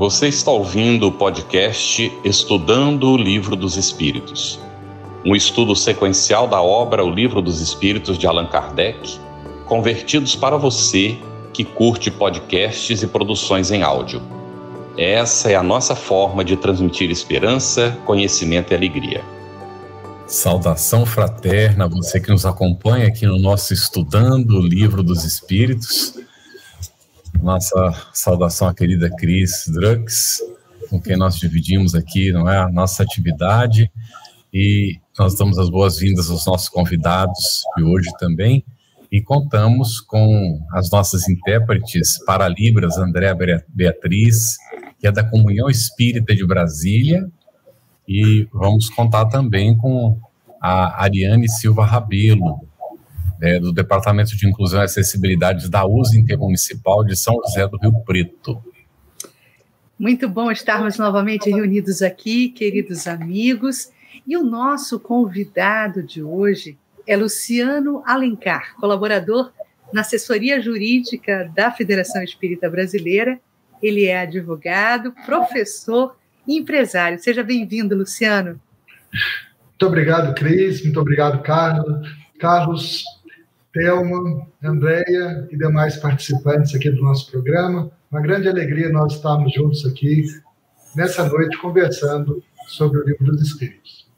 Você está ouvindo o podcast Estudando o Livro dos Espíritos, um estudo sequencial da obra O Livro dos Espíritos de Allan Kardec, convertidos para você que curte podcasts e produções em áudio. Essa é a nossa forma de transmitir esperança, conhecimento e alegria. Saudação fraterna, você que nos acompanha aqui no nosso Estudando o Livro dos Espíritos. Nossa saudação à querida Cris Drux, com quem nós dividimos aqui, não é, a nossa atividade. E nós damos as boas-vindas aos nossos convidados de hoje também. E contamos com as nossas intérpretes para Libras, Andréa Beatriz, que é da Comunhão Espírita de Brasília, e vamos contar também com a Ariane Silva Rabelo, é, do Departamento de Inclusão e Acessibilidade da USA Intermunicipal de São José do Rio Preto. Muito bom estarmos novamente reunidos aqui, queridos amigos. E o nosso convidado de hoje é Luciano Alencar, colaborador na assessoria jurídica da Federação Espírita Brasileira. Ele é advogado, professor e empresário. Seja bem-vindo, Luciano. Muito obrigado, Cris. Muito obrigado, Carlos. Carlos, Thelma, Andréia e demais participantes aqui do nosso programa. Uma grande alegria nós estarmos juntos aqui nessa noite conversando sobre o Livro dos Espíritos.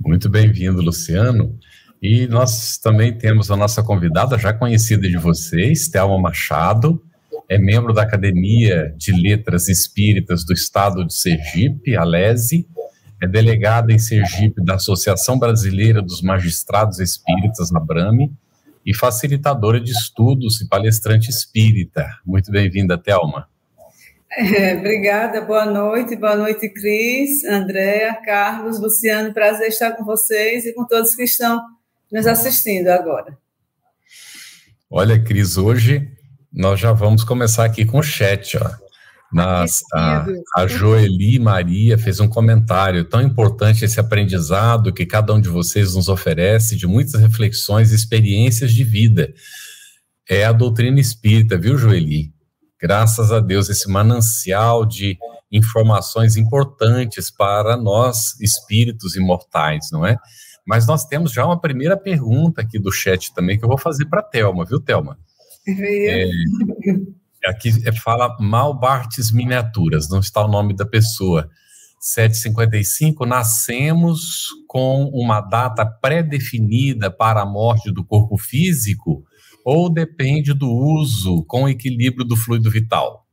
Muito bem-vindo, Luciano. E nós também temos a nossa convidada, já conhecida de vocês, Thelma Machado, é membro da Academia de Letras Espíritas do Estado de Sergipe, a LESE, é delegada em Sergipe da Associação Brasileira dos Magistrados Espíritas, a BRAME, e facilitadora de estudos e palestrante espírita. Muito bem-vinda, Thelma. É, obrigada, boa noite, boa noite, Cris, Andréa, Carlos, Luciano, prazer estar com vocês e com todos que estão nos assistindo agora. Olha, Cris, hoje nós já vamos começar aqui com o chat, ó. Nas, a, a Joeli Maria fez um comentário tão importante esse aprendizado que cada um de vocês nos oferece de muitas reflexões e experiências de vida. É a doutrina espírita, viu, Joeli? Graças a Deus, esse manancial de informações importantes para nós, espíritos imortais, não é? Mas nós temos já uma primeira pergunta aqui do chat também que eu vou fazer para a Thelma, viu, Thelma? É, aqui é, fala Malbartes Miniaturas, não está o nome da pessoa. 755, nascemos com uma data pré-definida para a morte do corpo físico ou depende do uso com equilíbrio do fluido vital?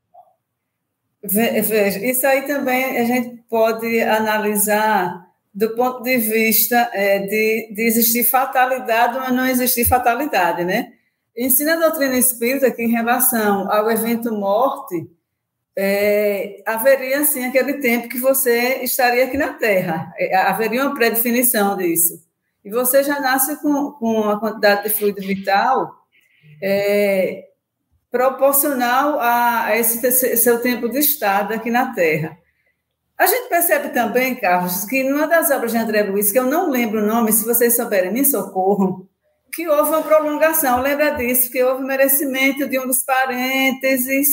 Veja, isso aí também a gente pode analisar do ponto de vista é, de, de existir fatalidade ou não existir fatalidade, né? Ensina a doutrina espírita que, em relação ao evento morte, é, haveria, sim, aquele tempo que você estaria aqui na Terra. É, haveria uma predefinição disso. E você já nasce com, com a quantidade de fluido vital é, proporcional a, a esse seu tempo de estado aqui na Terra. A gente percebe também, Carlos, que numa das obras de André Luiz, que eu não lembro o nome, se vocês souberem, me socorram, que houve uma prolongação. Lembra disso, que houve merecimento de um dos parênteses,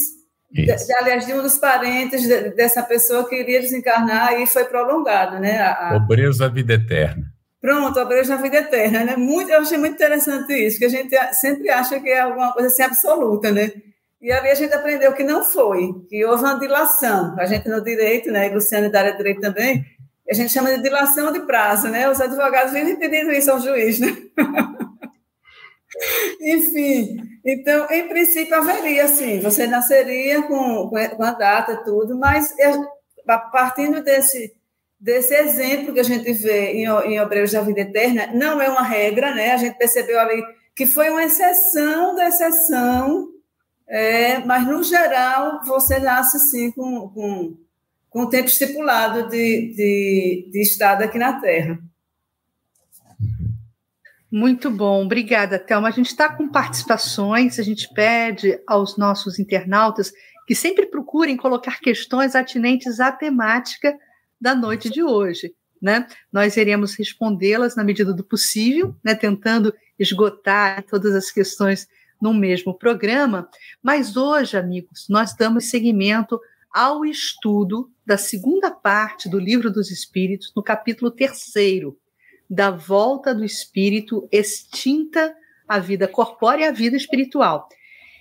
de, de, aliás, de um dos parentes de, dessa pessoa que iria desencarnar e foi prolongado, né? A, a... Obreiros da vida eterna. Pronto, obreiros da vida eterna, né? Muito, eu achei muito interessante isso, que a gente sempre acha que é alguma coisa assim absoluta, né? E ali a gente aprendeu que não foi, que houve uma dilação. A gente no direito, né? E Luciano da área direito também, a gente chama de dilação de prazo, né? Os advogados vivem pedindo isso ao juiz, né? Enfim, então, em princípio, haveria, sim, você nasceria com, com a data e tudo, mas partindo desse, desse exemplo que a gente vê em, em Obreiros da Vida Eterna, não é uma regra, né? A gente percebeu ali que foi uma exceção da exceção, é, mas, no geral, você nasce, sim, com, com, com o tempo estipulado de, de, de estado aqui na Terra. Muito bom, obrigada, Thelma. A gente está com participações, a gente pede aos nossos internautas que sempre procurem colocar questões atinentes à temática da noite de hoje. Né? Nós iremos respondê-las na medida do possível, né? tentando esgotar todas as questões num mesmo programa. Mas hoje, amigos, nós damos seguimento ao estudo da segunda parte do Livro dos Espíritos, no capítulo terceiro, da volta do espírito extinta à vida corpórea e à vida espiritual.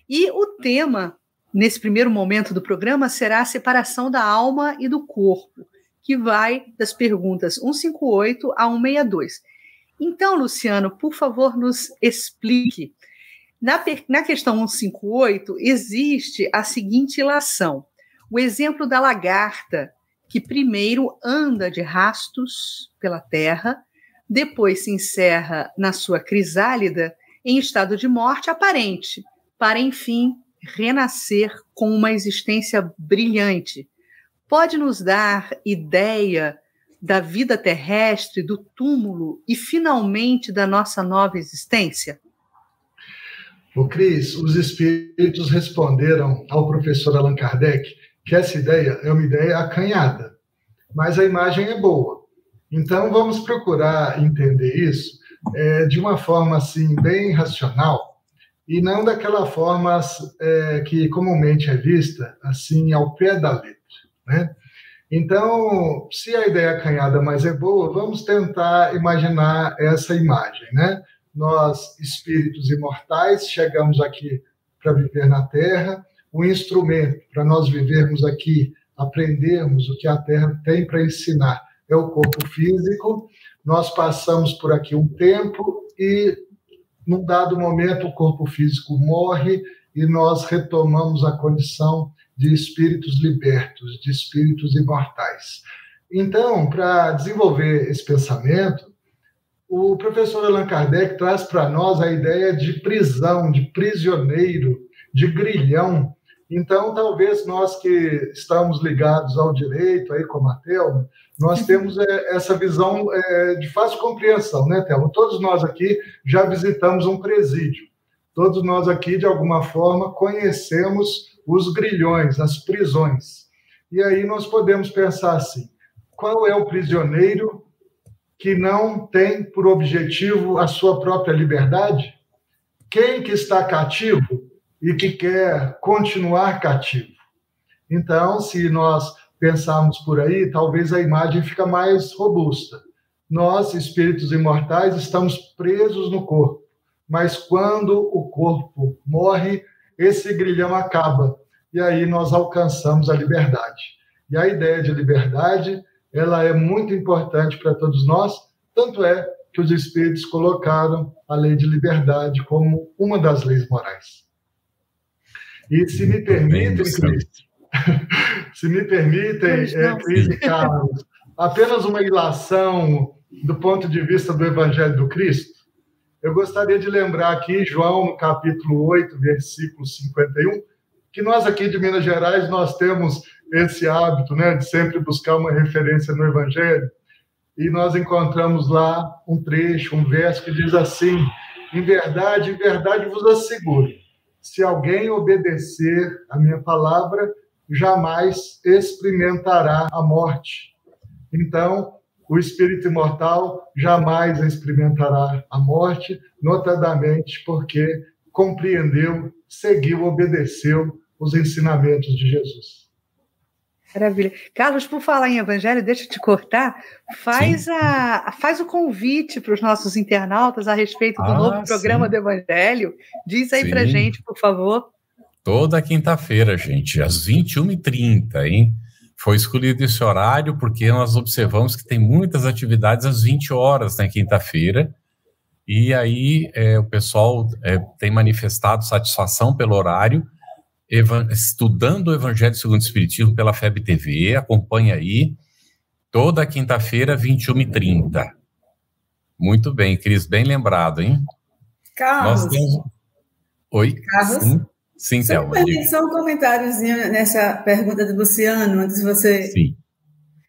E o tema, nesse primeiro momento do programa, será a separação da alma e do corpo, que vai das perguntas 158 a 162. Então, Luciano, por favor, nos explique. Na, na questão 158, existe a seguinte ilação: o exemplo da lagarta, que primeiro anda de rastos pela terra, depois se encerra na sua crisálida em estado de morte aparente, para enfim renascer com uma existência brilhante. Pode nos dar ideia da vida terrestre, do túmulo e finalmente da nossa nova existência? O Cris, os espíritos responderam ao professor Allan Kardec que essa ideia é uma ideia acanhada, mas a imagem é boa. Então vamos procurar entender isso é, de uma forma assim bem racional e não daquela forma é, que comumente é vista assim ao pé da letra, né? Então, se a ideia acanhada mais é boa, vamos tentar imaginar essa imagem, né? Nós, espíritos imortais, chegamos aqui para viver na Terra, o instrumento para nós vivermos aqui, aprendermos o que a Terra tem para ensinar é o corpo físico. Nós passamos por aqui um tempo e, num dado momento, o corpo físico morre e nós retomamos a condição de espíritos libertos, de espíritos imortais. Então, para desenvolver esse pensamento, o professor Allan Kardec traz para nós a ideia de prisão, de prisioneiro, de grilhão. Então, talvez nós que estamos ligados ao direito, aí como a Thelma, nós temos é, essa visão é, de fácil compreensão, né, Thelma? Todos nós aqui já visitamos um presídio. Todos nós aqui, de alguma forma, conhecemos os grilhões, as prisões. E aí nós podemos pensar assim: qual é o prisioneiro que não tem por objetivo a sua própria liberdade? Quem que está cativo e que quer continuar cativo? Então, se nós pensarmos por aí, talvez a imagem fica mais robusta. Nós, espíritos imortais, estamos presos no corpo, mas quando o corpo morre, esse grilhão acaba e aí nós alcançamos a liberdade. E a ideia de liberdade, ela é muito importante para todos nós, tanto é que os espíritos colocaram a lei de liberdade como uma das leis morais. E se me permitem, Cris, se me permitem, é, Cris e Carlos, apenas uma ilação do ponto de vista do Evangelho do Cristo, eu gostaria de lembrar aqui João, no capítulo 8, versículo 51, que nós aqui de Minas Gerais, nós temos esse hábito né, de sempre buscar uma referência no Evangelho, e nós encontramos lá um trecho, um verso que diz assim, em verdade, em verdade vos asseguro, se alguém obedecer a minha palavra, jamais experimentará a morte. Então, o espírito imortal jamais experimentará a morte, notadamente porque compreendeu, seguiu, obedeceu os ensinamentos de Jesus. Maravilha. Carlos, por falar em evangelho, deixa eu te cortar. Faz, a, faz o convite para os nossos internautas a respeito do ah, novo programa sim. do Evangelho. Diz aí para gente, por favor. Toda quinta-feira, gente, às 21h30, hein? Foi escolhido esse horário porque nós observamos que tem muitas atividades às 20 horas na quinta-feira. E aí é, o pessoal é, tem manifestado satisfação pelo horário estudando o Evangelho segundo o Espiritismo pela FEB TV, acompanha aí, toda quinta-feira, 21h30. Muito bem, Cris, bem lembrado, hein? Carlos. Temos... Oi? Carlos? Sim, Sim Thelma. Só um comentáriozinho nessa pergunta do Luciano, antes de você... Sim.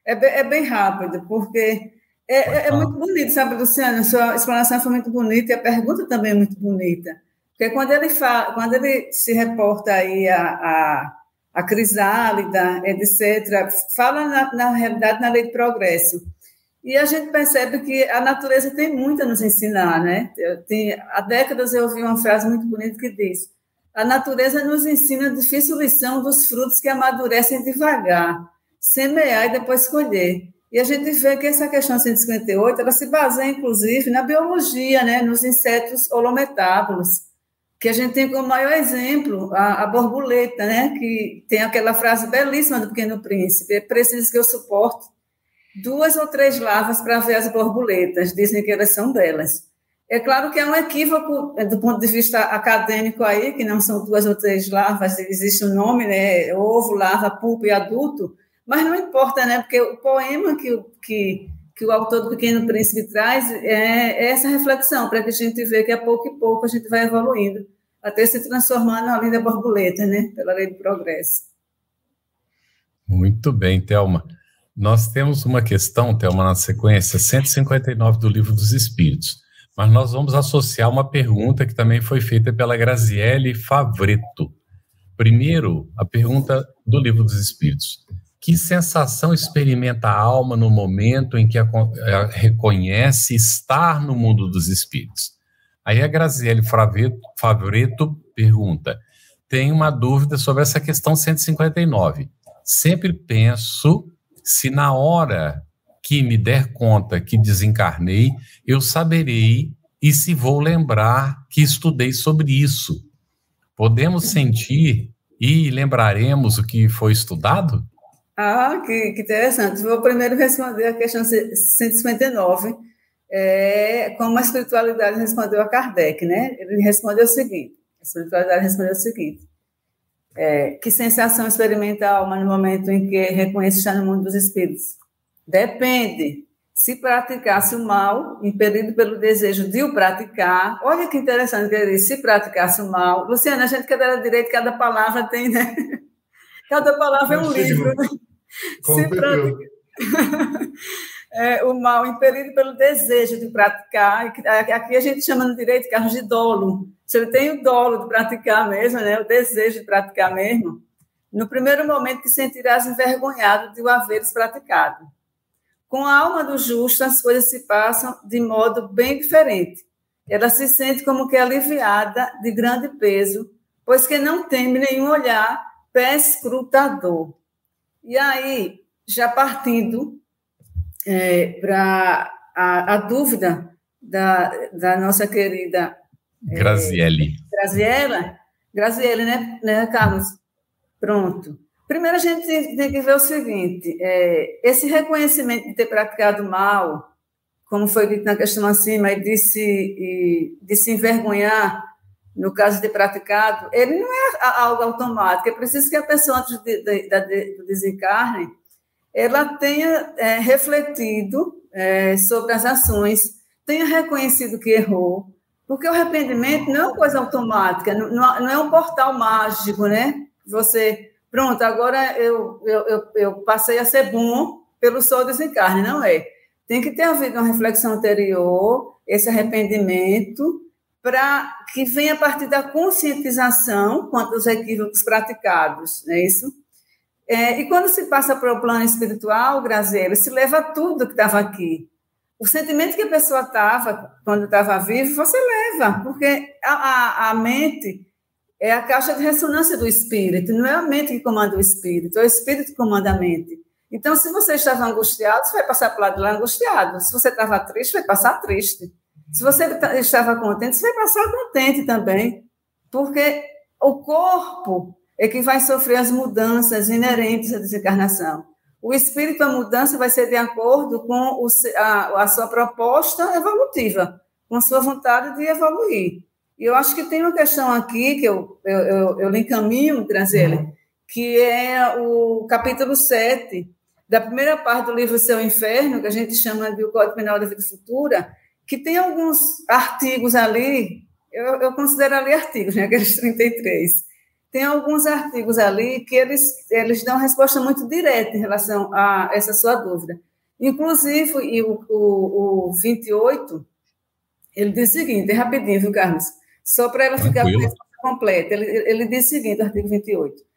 É, é bem rápido, porque é, é, é muito bonito, sabe, Luciano? Sua explanação foi muito bonita e a pergunta também é muito bonita. Porque quando ele, fala, quando ele se reporta aí a, a, a crisálida, etc., fala, na, na realidade, na lei de progresso. E a gente percebe que a natureza tem muito a nos ensinar, né? Tenho, há décadas eu ouvi uma frase muito bonita que diz: a natureza nos ensina a difícil lição dos frutos que amadurecem devagar, semear e depois colher. E a gente vê que essa questão 158, ela se baseia, inclusive, na biologia, né, nos insetos holometábulos, que a gente tem como maior exemplo a, a, borboleta, né, que tem aquela frase belíssima do Pequeno Príncipe, é preciso que eu suporte duas ou três larvas para ver as borboletas, dizem que elas são belas. É claro que é um equívoco é, do ponto de vista acadêmico aí, que não são duas ou três larvas, existe um nome, né, ovo, larva, pulpo e adulto, mas não importa, né? Porque o poema que, que, que o autor do Pequeno Príncipe traz é, é essa reflexão, para que a gente veja que a pouco e pouco a gente vai evoluindo, até se transformar na linda borboleta, né? Pela lei do progresso. Muito bem, Thelma. Nós temos uma questão, Thelma, na sequência 159 do Livro dos Espíritos, mas nós vamos associar uma pergunta que também foi feita pela Graziele Favreto. Primeiro, a pergunta do Livro dos Espíritos. Que sensação experimenta a alma no momento em que a, a reconhece estar no mundo dos espíritos? Aí a Graziele Favreto pergunta: tem uma dúvida sobre essa questão 159. Sempre penso se na hora que me der conta que desencarnei, eu saberei e se vou lembrar que estudei sobre isso. Podemos sentir e lembraremos o que foi estudado? Ah, que, que interessante. Vou primeiro responder a questão 159, é, como a espiritualidade respondeu a Kardec, né? Ele respondeu o seguinte, a espiritualidade respondeu o seguinte, é, que sensação experimenta a alma no momento em que reconhece estar no mundo dos espíritos? Depende. Se praticasse o mal, impedido pelo desejo de o praticar, olha que interessante que ele disse, se praticasse o mal. Luciana, a gente quer dar direito, cada palavra tem, né? Cada palavra é um livro. Né? se pratica... é, o mal impelido pelo desejo de praticar, aqui a gente chama no direito carros de dolo. Se ele tem o dolo de praticar mesmo, né, o desejo de praticar mesmo, no primeiro momento que sentirás envergonhado de o haveres praticado. Com a alma do justo, as coisas se passam de modo bem diferente. Ela se sente como que aliviada de grande peso, pois que não teme nenhum olhar perscrutador. E aí, já partindo é, para a, a, dúvida da, da nossa querida é, Graziele. É, Graziela, Graziele, né, né, Carlos? Pronto. Primeiro, a gente tem que ver o seguinte: é, esse reconhecimento de ter praticado mal, como foi dito na questão acima, e de se, e de se envergonhar no caso de praticado, ele não é algo automático, é preciso que a pessoa, antes de, de, de, do desencarne, ela tenha é, refletido é, sobre as ações, tenha reconhecido que errou, porque o arrependimento não é uma coisa automática, não, não é um portal mágico, né? Você, pronto, agora eu, eu, eu, eu passei a ser bom pelo seu desencarne, não é. Tem que ter havido uma reflexão anterior, esse arrependimento, para que venha a partir da conscientização quanto aos equívocos praticados, não é isso? É, e quando se passa para o plano espiritual, Graziela, se leva tudo que estava aqui. O sentimento que a pessoa estava quando estava viva, você leva, porque a, a, a, mente é a caixa de ressonância do espírito, não é a mente que comanda o espírito, é o espírito que comanda a mente. Então, se você estava angustiado, você vai passar para o lado de lá angustiado. Se você estava triste, vai passar triste. Se você estava contente, você vai passar contente também, porque o corpo é que vai sofrer as mudanças inerentes à desencarnação. O espírito, a mudança vai ser de acordo com o, a, a, sua proposta evolutiva, com a sua vontade de evoluir. E eu acho que tem uma questão aqui que eu, eu, eu, eu lhe encaminho, Graziele, que é o capítulo 7, da primeira parte do livro Seu Inferno, que a gente chama de O Código Penal da Vida Futura, que tem alguns artigos ali, eu, eu considero ali artigos, né, aqueles 33, tem alguns artigos ali que eles, eles dão resposta muito direta em relação a essa sua dúvida. Inclusive, e o, o, o 28, ele diz o seguinte, é rapidinho, viu, Carlos? Só para ela ficar com a resposta completa. Ele, ele diz o seguinte, artigo 28.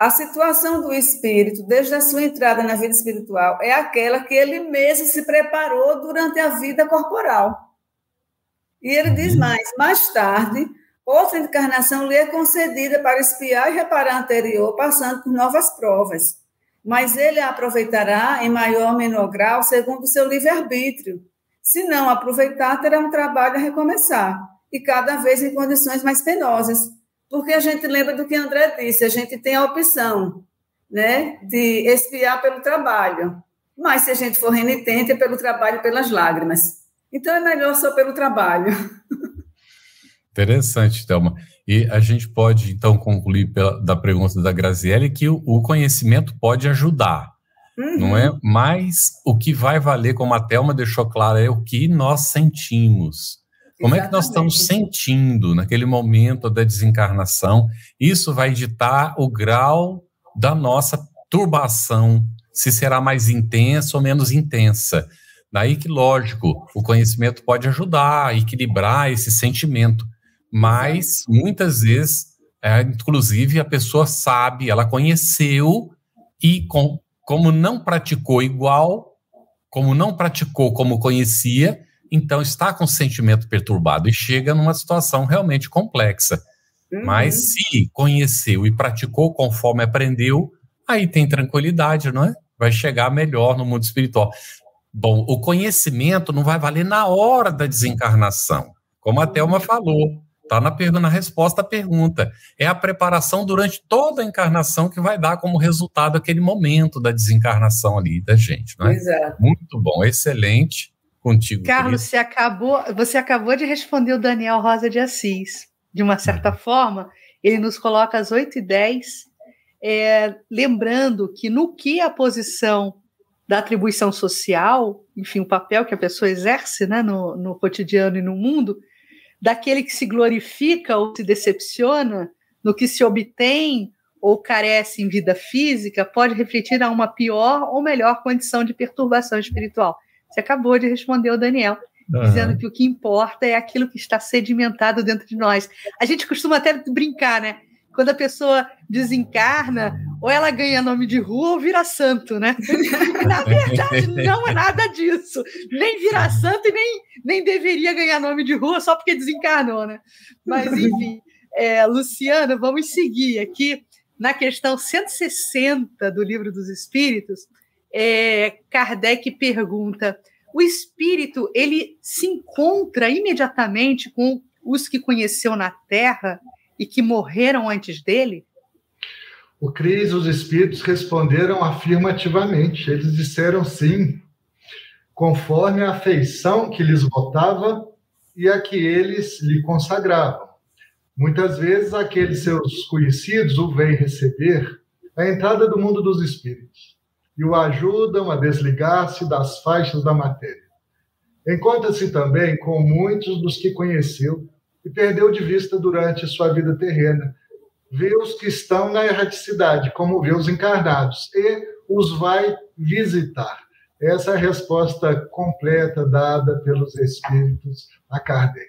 A situação do espírito, desde a sua entrada na vida espiritual, é aquela que ele mesmo se preparou durante a vida corporal. E ele diz uhum. mais: mais tarde, outra encarnação lhe é concedida para espiar e reparar a anterior, passando por novas provas. Mas ele a aproveitará em maior ou menor grau, segundo o seu livre-arbítrio. Se não aproveitar, terá um trabalho a recomeçar, e cada vez em condições mais penosas. Porque a gente lembra do que André disse, a gente tem a opção né, de espiar pelo trabalho. Mas se a gente for renitente, é pelo trabalho e pelas lágrimas. Então é melhor só pelo trabalho. Interessante, Thelma. E a gente pode, então, concluir pela, da pergunta da Graziele que o, o conhecimento pode ajudar, uhum. não é? Mas o que vai valer, como a Thelma deixou claro, é o que nós sentimos. Como Exatamente. é que nós estamos sentindo naquele momento da desencarnação? Isso vai ditar o grau da nossa turbação, se será mais intensa ou menos intensa. Daí que, lógico, o conhecimento pode ajudar a equilibrar esse sentimento, mas muitas vezes, é, inclusive, a pessoa sabe, ela conheceu e, com, como não praticou igual, como não praticou como conhecia, então está com o sentimento perturbado e chega numa situação realmente complexa. Uhum. Mas se conheceu e praticou conforme aprendeu, aí tem tranquilidade, não é? Vai chegar melhor no mundo espiritual. Bom, o conhecimento não vai valer na hora da desencarnação, como a Thelma falou. Está na, na resposta à pergunta. É a preparação durante toda a encarnação que vai dar como resultado aquele momento da desencarnação ali da gente, não é? Exato. Muito bom, excelente contigo. Carlos, você acabou, você acabou de responder o Daniel Rosa de Assis. De uma certa uhum. forma, ele nos coloca às 8h10, é, lembrando que no que a posição da atribuição social, enfim, o papel que a pessoa exerce né, no, no cotidiano e no mundo, daquele que se glorifica ou se decepciona no que se obtém ou carece em vida física, pode refletir a uma pior ou melhor condição de perturbação espiritual. Você acabou de responder o Daniel, uhum. dizendo que o que importa é aquilo que está sedimentado dentro de nós. A gente costuma até brincar, né? quando a pessoa desencarna, ou ela ganha nome de rua ou vira santo, né? Na verdade, não é nada disso. Nem vira santo e nem, nem deveria ganhar nome de rua só porque desencarnou, né? Mas, enfim, é, Luciana, vamos seguir aqui na questão 160 do Livro dos Espíritos. É, Kardec pergunta: o espírito ele se encontra imediatamente com os que conheceu na Terra? e que morreram antes dele? O Cris os espíritos responderam afirmativamente. Eles disseram sim, conforme a afeição que lhes votava e a que eles lhe consagravam. Muitas vezes aqueles seus conhecidos o vêm receber à entrada do mundo dos espíritos e o ajudam a desligar-se das faixas da matéria. Encontra-se também com muitos dos que conheceu e perdeu de vista durante sua vida terrena. Vê os que estão na erraticidade, como vê os encarnados, e os vai visitar. Essa é a resposta completa dada pelos espíritos a Kardec.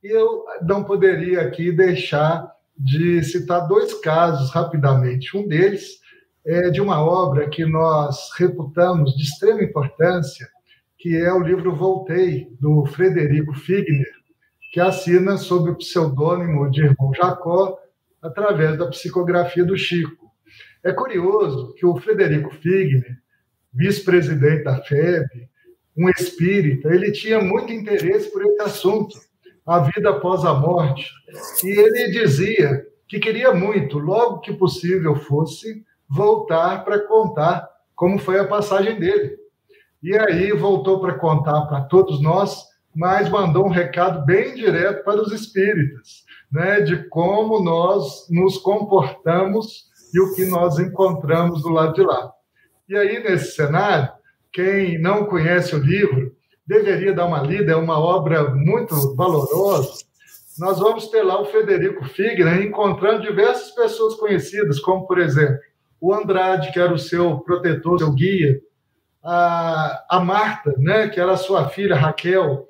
E eu não poderia aqui deixar de citar dois casos rapidamente. Um deles é de uma obra que nós reputamos de extrema importância, que é o livro Voltei, do Frederico Figner, que assina sob o pseudônimo de irmão Jacó, através da psicografia do Chico. É curioso que o Frederico Figner, vice-presidente da FEB, um espírita, ele tinha muito interesse por esse assunto, a vida após a morte. E ele dizia que queria muito, logo que possível fosse, voltar para contar como foi a passagem dele. E aí voltou para contar para todos nós mas mandou um recado bem direto para os espíritas, né, de como nós nos comportamos e o que nós encontramos do lado de lá. E aí, nesse cenário, quem não conhece o livro deveria dar uma lida, é uma obra muito valorosa. Nós vamos ter lá o Federico Figner encontrando diversas pessoas conhecidas, como, por exemplo, o Andrade, que era o seu protetor, seu guia, a, a Marta, né, que era sua filha Raquel,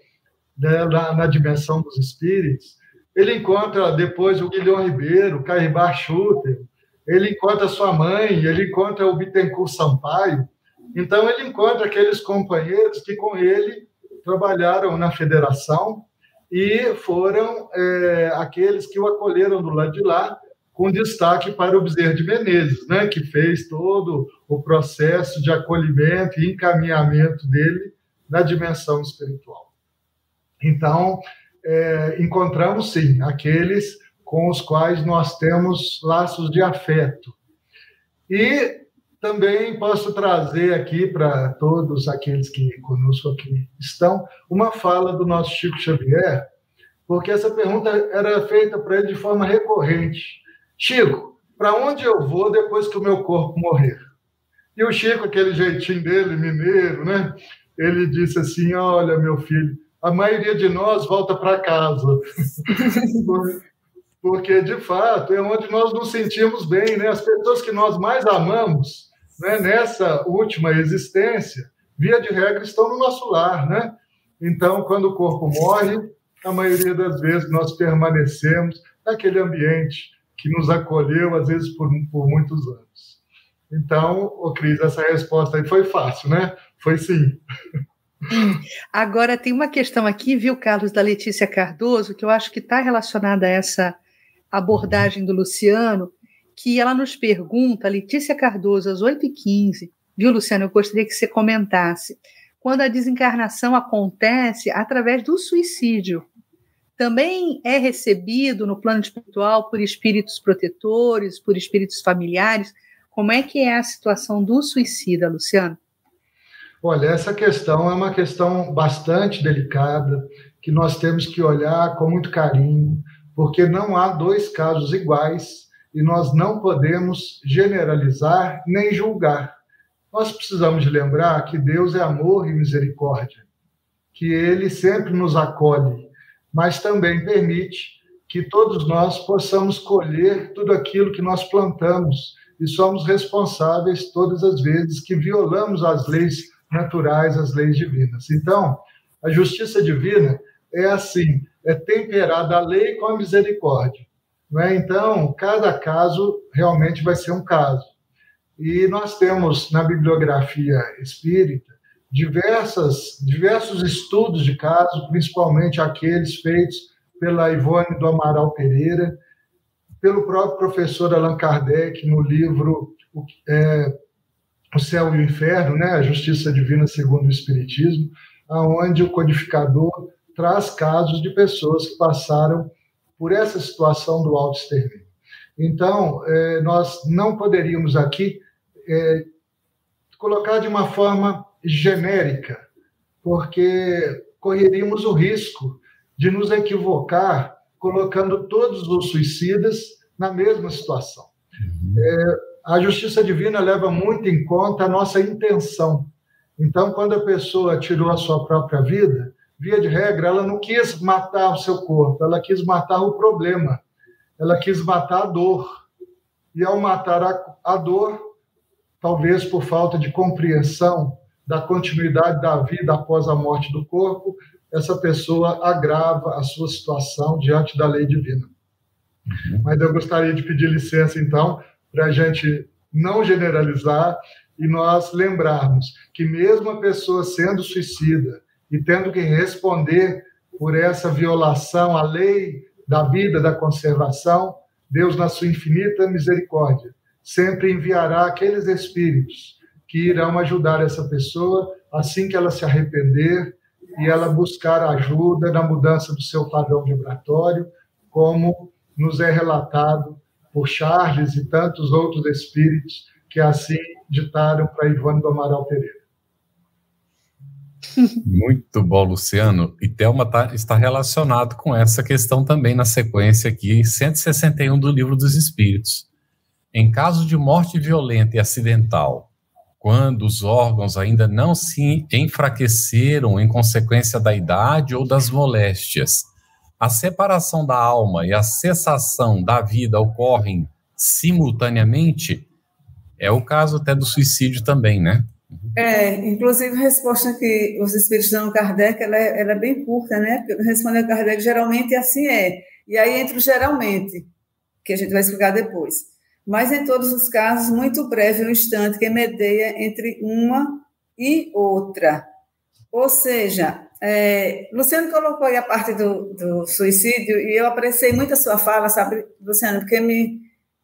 né, na, na, dimensão dos espíritos. Ele encontra depois o Guilhom Ribeiro, o Cairbar Schutter, ele encontra sua mãe, ele encontra o Bittencourt Sampaio. Então, ele encontra aqueles companheiros que com ele trabalharam na federação e foram é, aqueles que o acolheram do lado de lá, com destaque para o Bezerra de Menezes, né, que fez todo o processo de acolhimento e encaminhamento dele na dimensão espiritual. Então, é, encontramos sim aqueles com os quais nós temos laços de afeto. E também posso trazer aqui para todos aqueles que conosco aqui estão uma fala do nosso Chico Xavier, porque essa pergunta era feita para ele de forma recorrente. Chico, para onde eu vou depois que o meu corpo morrer? E o Chico, aquele jeitinho dele, mineiro, né? Ele disse assim: Olha, meu filho, a maioria de nós volta para casa. Porque, de fato, é onde nós nos sentimos bem, né? As pessoas que nós mais amamos, né, nessa última existência, via de regra, estão no nosso lar, né? Então, quando o corpo morre, a maioria das vezes nós permanecemos naquele ambiente que nos acolheu, às vezes, por, por muitos anos. Então, ô Cris, essa resposta aí foi fácil, né? Foi sim. Agora, tem uma questão aqui, viu, Carlos, da Letícia Cardoso, que eu acho que está relacionada a essa abordagem do Luciano, que ela nos pergunta, Letícia Cardoso, às 8h15, viu, Luciano? Eu gostaria que você comentasse. Quando a desencarnação acontece através do suicídio, também é recebido no plano espiritual por espíritos protetores, por espíritos familiares? Como é que é a situação do suicida, Luciano? Olha, essa questão é uma questão bastante delicada, que nós temos que olhar com muito carinho, porque não há dois casos iguais e nós não podemos generalizar nem julgar. Nós precisamos lembrar que Deus é amor e misericórdia, que Ele sempre nos acolhe, mas também permite que todos nós possamos colher tudo aquilo que nós plantamos e somos responsáveis todas as vezes que violamos as leis naturais, as leis divinas. Então, a justiça divina é assim, é temperada a lei com a misericórdia. Né? Então, cada caso realmente vai ser um caso. E nós temos na bibliografia espírita diversas, diversos estudos de casos, principalmente aqueles feitos pela Ivone do Amaral Pereira, pelo próprio professor Allan Kardec no livro é, O Céu e o Inferno, né, a Justiça Divina segundo o Espiritismo, aonde o codificador traz casos de pessoas que passaram por essa situação do auto-extermínio. Então, é, nós não poderíamos aqui é, colocar de uma forma genérica, porque correríamos o risco de nos equivocar colocando todos os suicidas na mesma situação. Uhum. É, a justiça divina leva muito em conta a nossa intenção. Então, quando a pessoa tirou a sua própria vida, via de regra, ela não quis matar o seu corpo, ela quis matar o problema, ela quis matar a dor. E ao matar a, a dor, talvez por falta de compreensão da continuidade da vida após a morte do corpo, essa pessoa agrava a sua situação diante da lei divina. Uhum. Mas eu gostaria de pedir licença, então, para a gente não generalizar e nós lembrarmos que, mesmo a pessoa sendo suicida, e tendo que responder por essa violação à lei da vida, da conservação, Deus, na sua infinita misericórdia, sempre enviará aqueles espíritos que irão ajudar essa pessoa assim que ela se arrepender e ela buscar ajuda na mudança do seu padrão vibratório, como nos é relatado por Charles e tantos outros espíritos que assim ditaram para Ivone do Amaral Pereira. Muito bom, Luciano. E Thelma tá, está relacionado com essa questão também na sequência aqui, 161 do Livro dos Espíritos. Em caso de morte violenta e acidental, quando os órgãos ainda não se enfraqueceram em consequência da idade ou das moléstias, a separação da alma e a cessação da vida ocorrem simultaneamente? É o caso até do suicídio também, né? É, inclusive a resposta que os espíritos dão a Kardec, ela é, ela é bem curta, né? Responde a Kardec, geralmente assim é. E aí entra o geralmente, que a gente vai explicar depois. Mas em todos os casos, muito breve um instante que medeia entre uma e outra. Ou seja, é, Luciano colocou aí a parte do, do, suicídio e eu apreciei muito a sua fala, sabe, Luciano, porque me,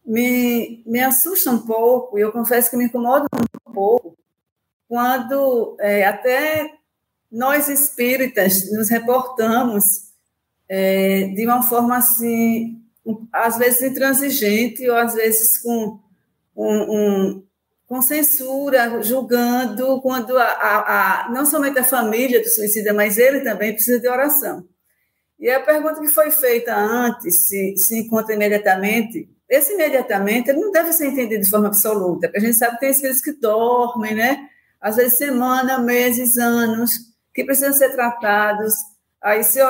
me, me assusta um pouco e eu confesso que me incomoda um pouco quando é, até nós espíritas nos reportamos é, de uma forma assim, às vezes intransigente ou às vezes com um, um com censura, julgando, quando a, a, a, não somente a família do suicida, mas ele também precisa de oração. E a pergunta que foi feita antes, se, se encontra imediatamente, esse imediatamente ele não deve ser entendido de forma absoluta, porque a gente sabe que tem espíritos que dormem, né? Às vezes semana, meses, anos, que precisam ser tratados. Aí se,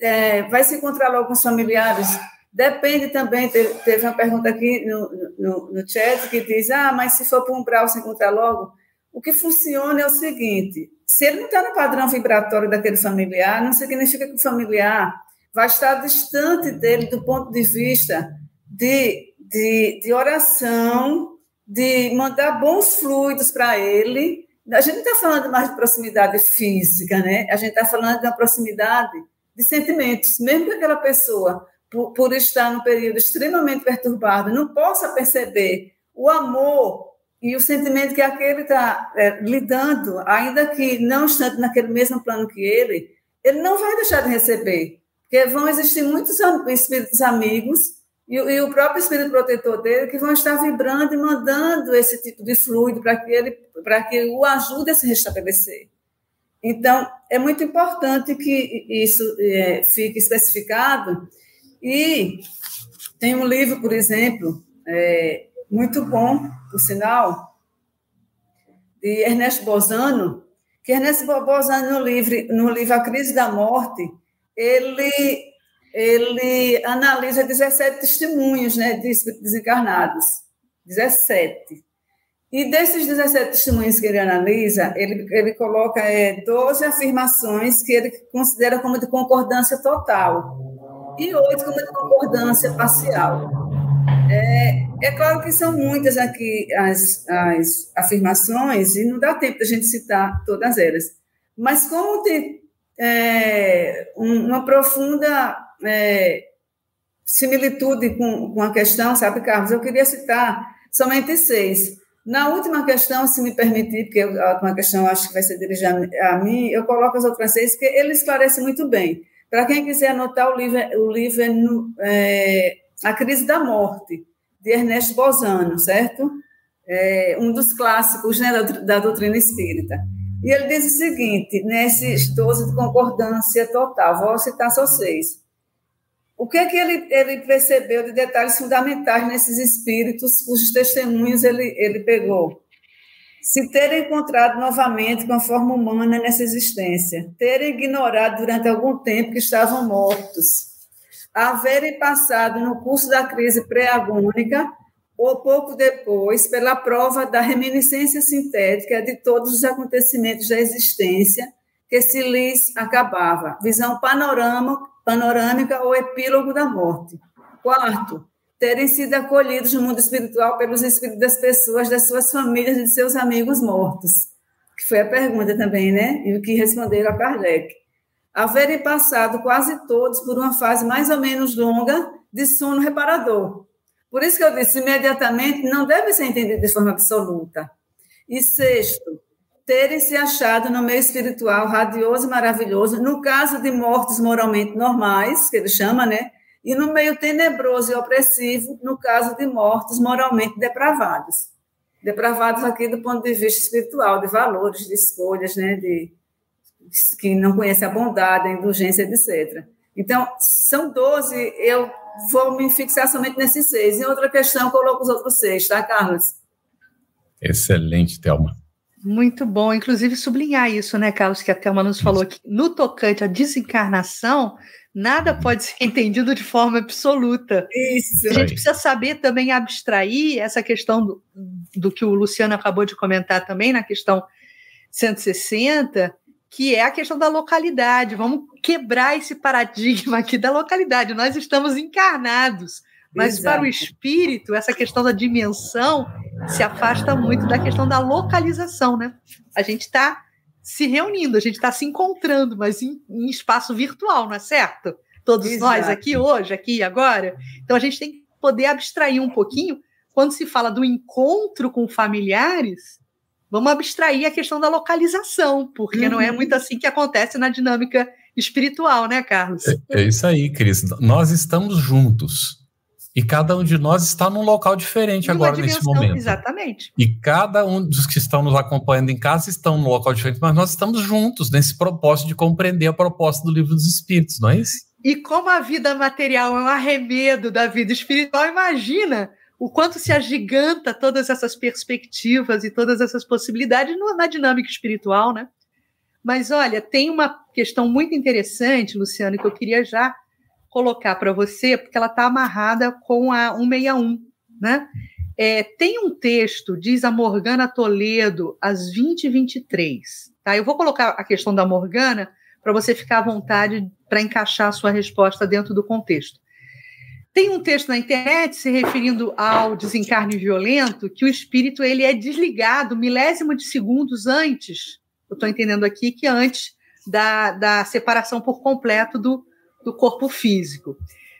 é, vai se encontrar logo com os familiares, Depende também, teve, uma pergunta aqui no, no, no, chat que diz: ah, mas se for para um umbral se encontrar logo. O que funciona é o seguinte: se ele não está no padrão vibratório daquele familiar, não significa que o familiar vai estar distante dele do ponto de vista de, de, de oração, de mandar bons fluidos para ele. A gente não está falando mais de proximidade física, né? A gente está falando de uma proximidade de sentimentos, mesmo que aquela pessoa por, por estar num período extremamente perturbado, não possa perceber o amor e o sentimento que aquele está é, lidando, ainda que não estando naquele mesmo plano que ele, ele não vai deixar de receber, porque vão existir muitos espíritos amigos e, e, o próprio espírito protetor dele que vão estar vibrando e mandando esse tipo de fluido para que ele, para que o ajude a se restabelecer. Então, é muito importante que isso é, fique especificado e tem um livro, por exemplo, é, muito bom, por sinal, de Ernesto Bozano, que Ernesto Bozano, no livro, no livro A Crise da Morte, ele, ele analisa 17 testemunhos né, de desencarnados. 17. E desses 17 testemunhos que ele analisa, ele, ele coloca é, 12 afirmações que ele considera como de concordância total e oito como concordância parcial. É, é claro que são muitas aqui as, as afirmações, e não dá tempo da gente citar todas elas, mas como tem é, uma profunda é, similitude com, com a questão, sabe, Carlos? Eu queria citar somente seis. Na última questão, se me permitir, porque a última questão acho que vai ser dirigida a mim, eu coloco as outras seis, porque ele esclarece muito bem. Para quem quiser anotar, o livro, o livro é, é, A Crise da Morte, de Ernesto Bozano, certo? É um dos clássicos né, da, da doutrina espírita. E ele diz o seguinte, nesses 12 de concordância total, vou citar só seis. O que é que ele, ele percebeu de detalhes fundamentais nesses espíritos cujos testemunhos ele, ele pegou? Se terem encontrado novamente com a forma humana nessa existência, terem ignorado durante algum tempo que estavam mortos, haverem passado no curso da crise pré-agônica ou pouco depois pela prova da reminiscência sintética de todos os acontecimentos da existência que se lhes acabava, visão panorama, panorâmica ou epílogo da morte. Quarto, terem sido acolhidos no mundo espiritual pelos espíritos das pessoas, das suas famílias e de seus amigos mortos. Que foi a pergunta também, né? E o que responderam a Kardec. Haverem passado quase todos por uma fase mais ou menos longa de sono reparador. Por isso que eu disse, imediatamente não deve ser entendido de forma absoluta. E sexto, terem se achado no meio espiritual radioso e maravilhoso, no caso de mortos moralmente normais, que ele chama, né? E no meio tenebroso e opressivo, no caso de mortos moralmente depravados. Depravados aqui do ponto de vista espiritual, de valores, de escolhas, né, de, que não conhece a bondade, a indulgência, etc. Então, são 12, eu vou me fixar somente nesses seis. Em outra questão, coloco os outros seis, tá, Carlos? Excelente, Thelma. Muito bom, inclusive sublinhar isso, né, Carlos, que a Thelma nos falou que no tocante à desencarnação, nada pode ser entendido de forma absoluta. Isso. A gente precisa saber também abstrair essa questão do, do que o Luciano acabou de comentar também na questão 160, que é a questão da localidade. Vamos quebrar esse paradigma aqui da localidade. Nós estamos encarnados, mas Exato. para o espírito, essa questão da dimensão se afasta muito da questão da localização, né? A gente está se reunindo, a gente está se encontrando, mas em, em, espaço virtual, não é certo? Todos Exato. nós aqui hoje, aqui e agora. Então a gente tem que poder abstrair um pouquinho. Quando se fala do encontro com familiares, vamos abstrair a questão da localização, porque uhum. não é uhum. muito assim que acontece na dinâmica espiritual, né, Carlos? É, é isso aí, Cris. Nós estamos juntos. E cada um de nós está num local diferente agora dimensão, nesse momento. Exatamente. E cada um dos que estão nos acompanhando em casa estão num local diferente, mas nós estamos juntos nesse propósito de compreender a proposta do livro dos Espíritos, não é isso? E como a vida material é um arremedo da vida espiritual, imagina o quanto se agiganta todas essas perspectivas e todas essas possibilidades na dinâmica espiritual, né? Mas olha, tem uma questão muito interessante, Luciano, que eu queria já colocar para você, porque ela está amarrada com a 161, né? É, tem um texto, diz a Morgana Toledo, às 20h23. Tá? Eu vou colocar a questão da Morgana para você ficar à vontade para encaixar a sua resposta dentro do contexto. Tem um texto na internet se referindo ao desencarne violento que o espírito ele é desligado milésimo de segundos antes. Eu estou entendendo aqui que antes da, da separação por completo do, do corpo físico.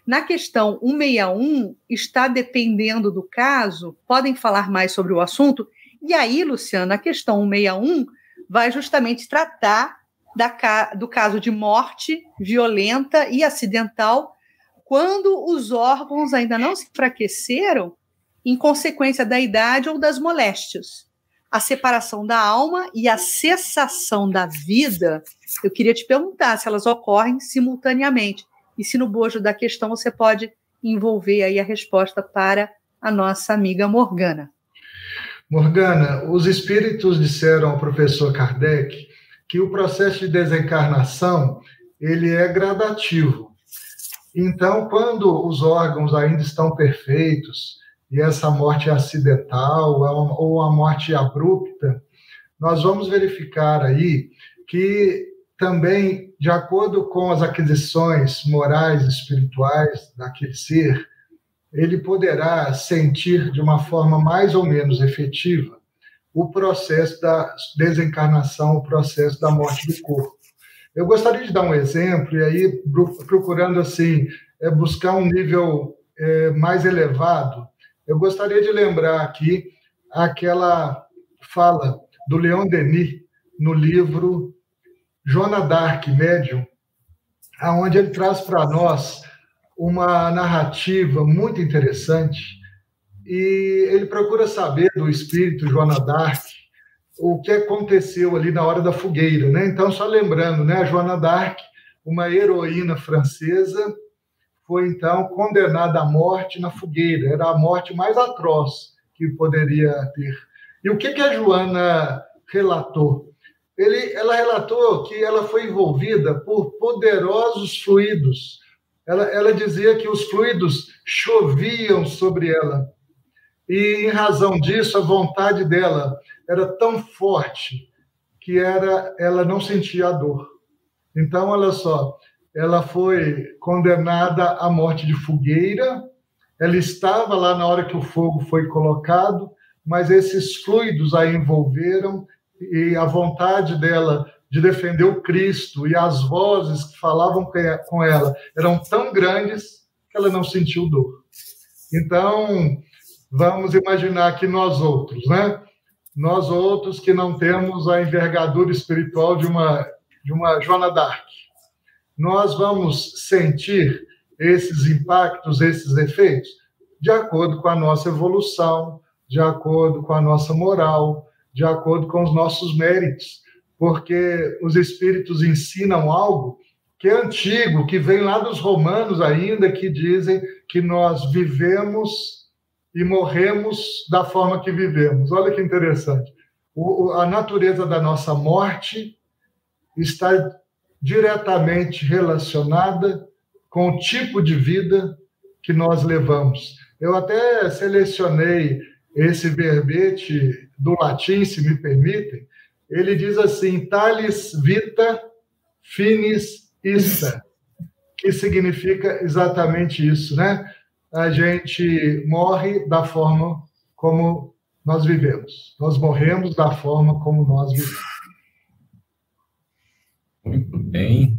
Na questão 161, está dependendo do caso, podem falar mais sobre o assunto. E aí, Luciano, a questão 161 vai justamente tratar da, do caso de morte violenta e acidental quando os órgãos ainda não se enfraqueceram em consequência da idade ou das moléstias. A separação da alma e a cessação da vida eu queria te perguntar se elas ocorrem simultaneamente e se no bojo da questão você pode envolver aí a resposta para a nossa amiga Morgana. Morgana, os espíritos disseram ao professor Kardec que o processo de desencarnação ele é gradativo. Então, quando os órgãos ainda estão perfeitos e essa morte acidental ou a morte abrupta, nós vamos verificar aí que também, de acordo com as aquisições morais e espirituais daquele ser, ele poderá sentir de uma forma mais ou menos efetiva o processo da desencarnação, o processo da morte do corpo. Eu gostaria de dar um exemplo, e aí procurando assim é buscar um nível é, mais elevado, eu gostaria de lembrar aqui aquela fala do Leon Denis no livro Joana Dark, médium, aonde ele traz para nós uma narrativa muito interessante e ele procura saber do espírito Joana Dark o que aconteceu ali na hora da fogueira, né? Então, só lembrando, né, a Joana Dark, uma heroína francesa, foi então condenada à morte na fogueira. Era a morte mais atroz que poderia ter. E o que, que a Joana relatou? ele, ela relatou que ela foi envolvida por poderosos fluidos. Ela, ela dizia que os fluidos choviam sobre ela. E, em razão disso, a vontade dela era tão forte que era, ela não sentia a dor. Então, olha só, ela foi condenada à morte de fogueira, ela estava lá na hora que o fogo foi colocado, mas esses fluidos a envolveram e a vontade dela de defender o Cristo e as vozes que falavam com ela eram tão grandes que ela não sentiu dor. Então, vamos imaginar que nós outros, né? Nós outros que não temos a envergadura espiritual de uma de uma Joana d'Arc, nós vamos sentir esses impactos, esses efeitos, de acordo com a nossa evolução, de acordo com a nossa moral, de acordo com os nossos méritos, porque os espíritos ensinam algo que é antigo, que vem lá dos romanos ainda, que dizem que nós vivemos e morremos da forma que vivemos. Olha que interessante. O, a natureza da nossa morte está diretamente relacionada com o tipo de vida que nós levamos. Eu até selecionei esse verbete do latim, se me permitem, ele diz assim: talis vita finis ista, que significa exatamente isso, né? A gente morre da forma como nós vivemos. Nós morremos da forma como nós vivemos. Bem.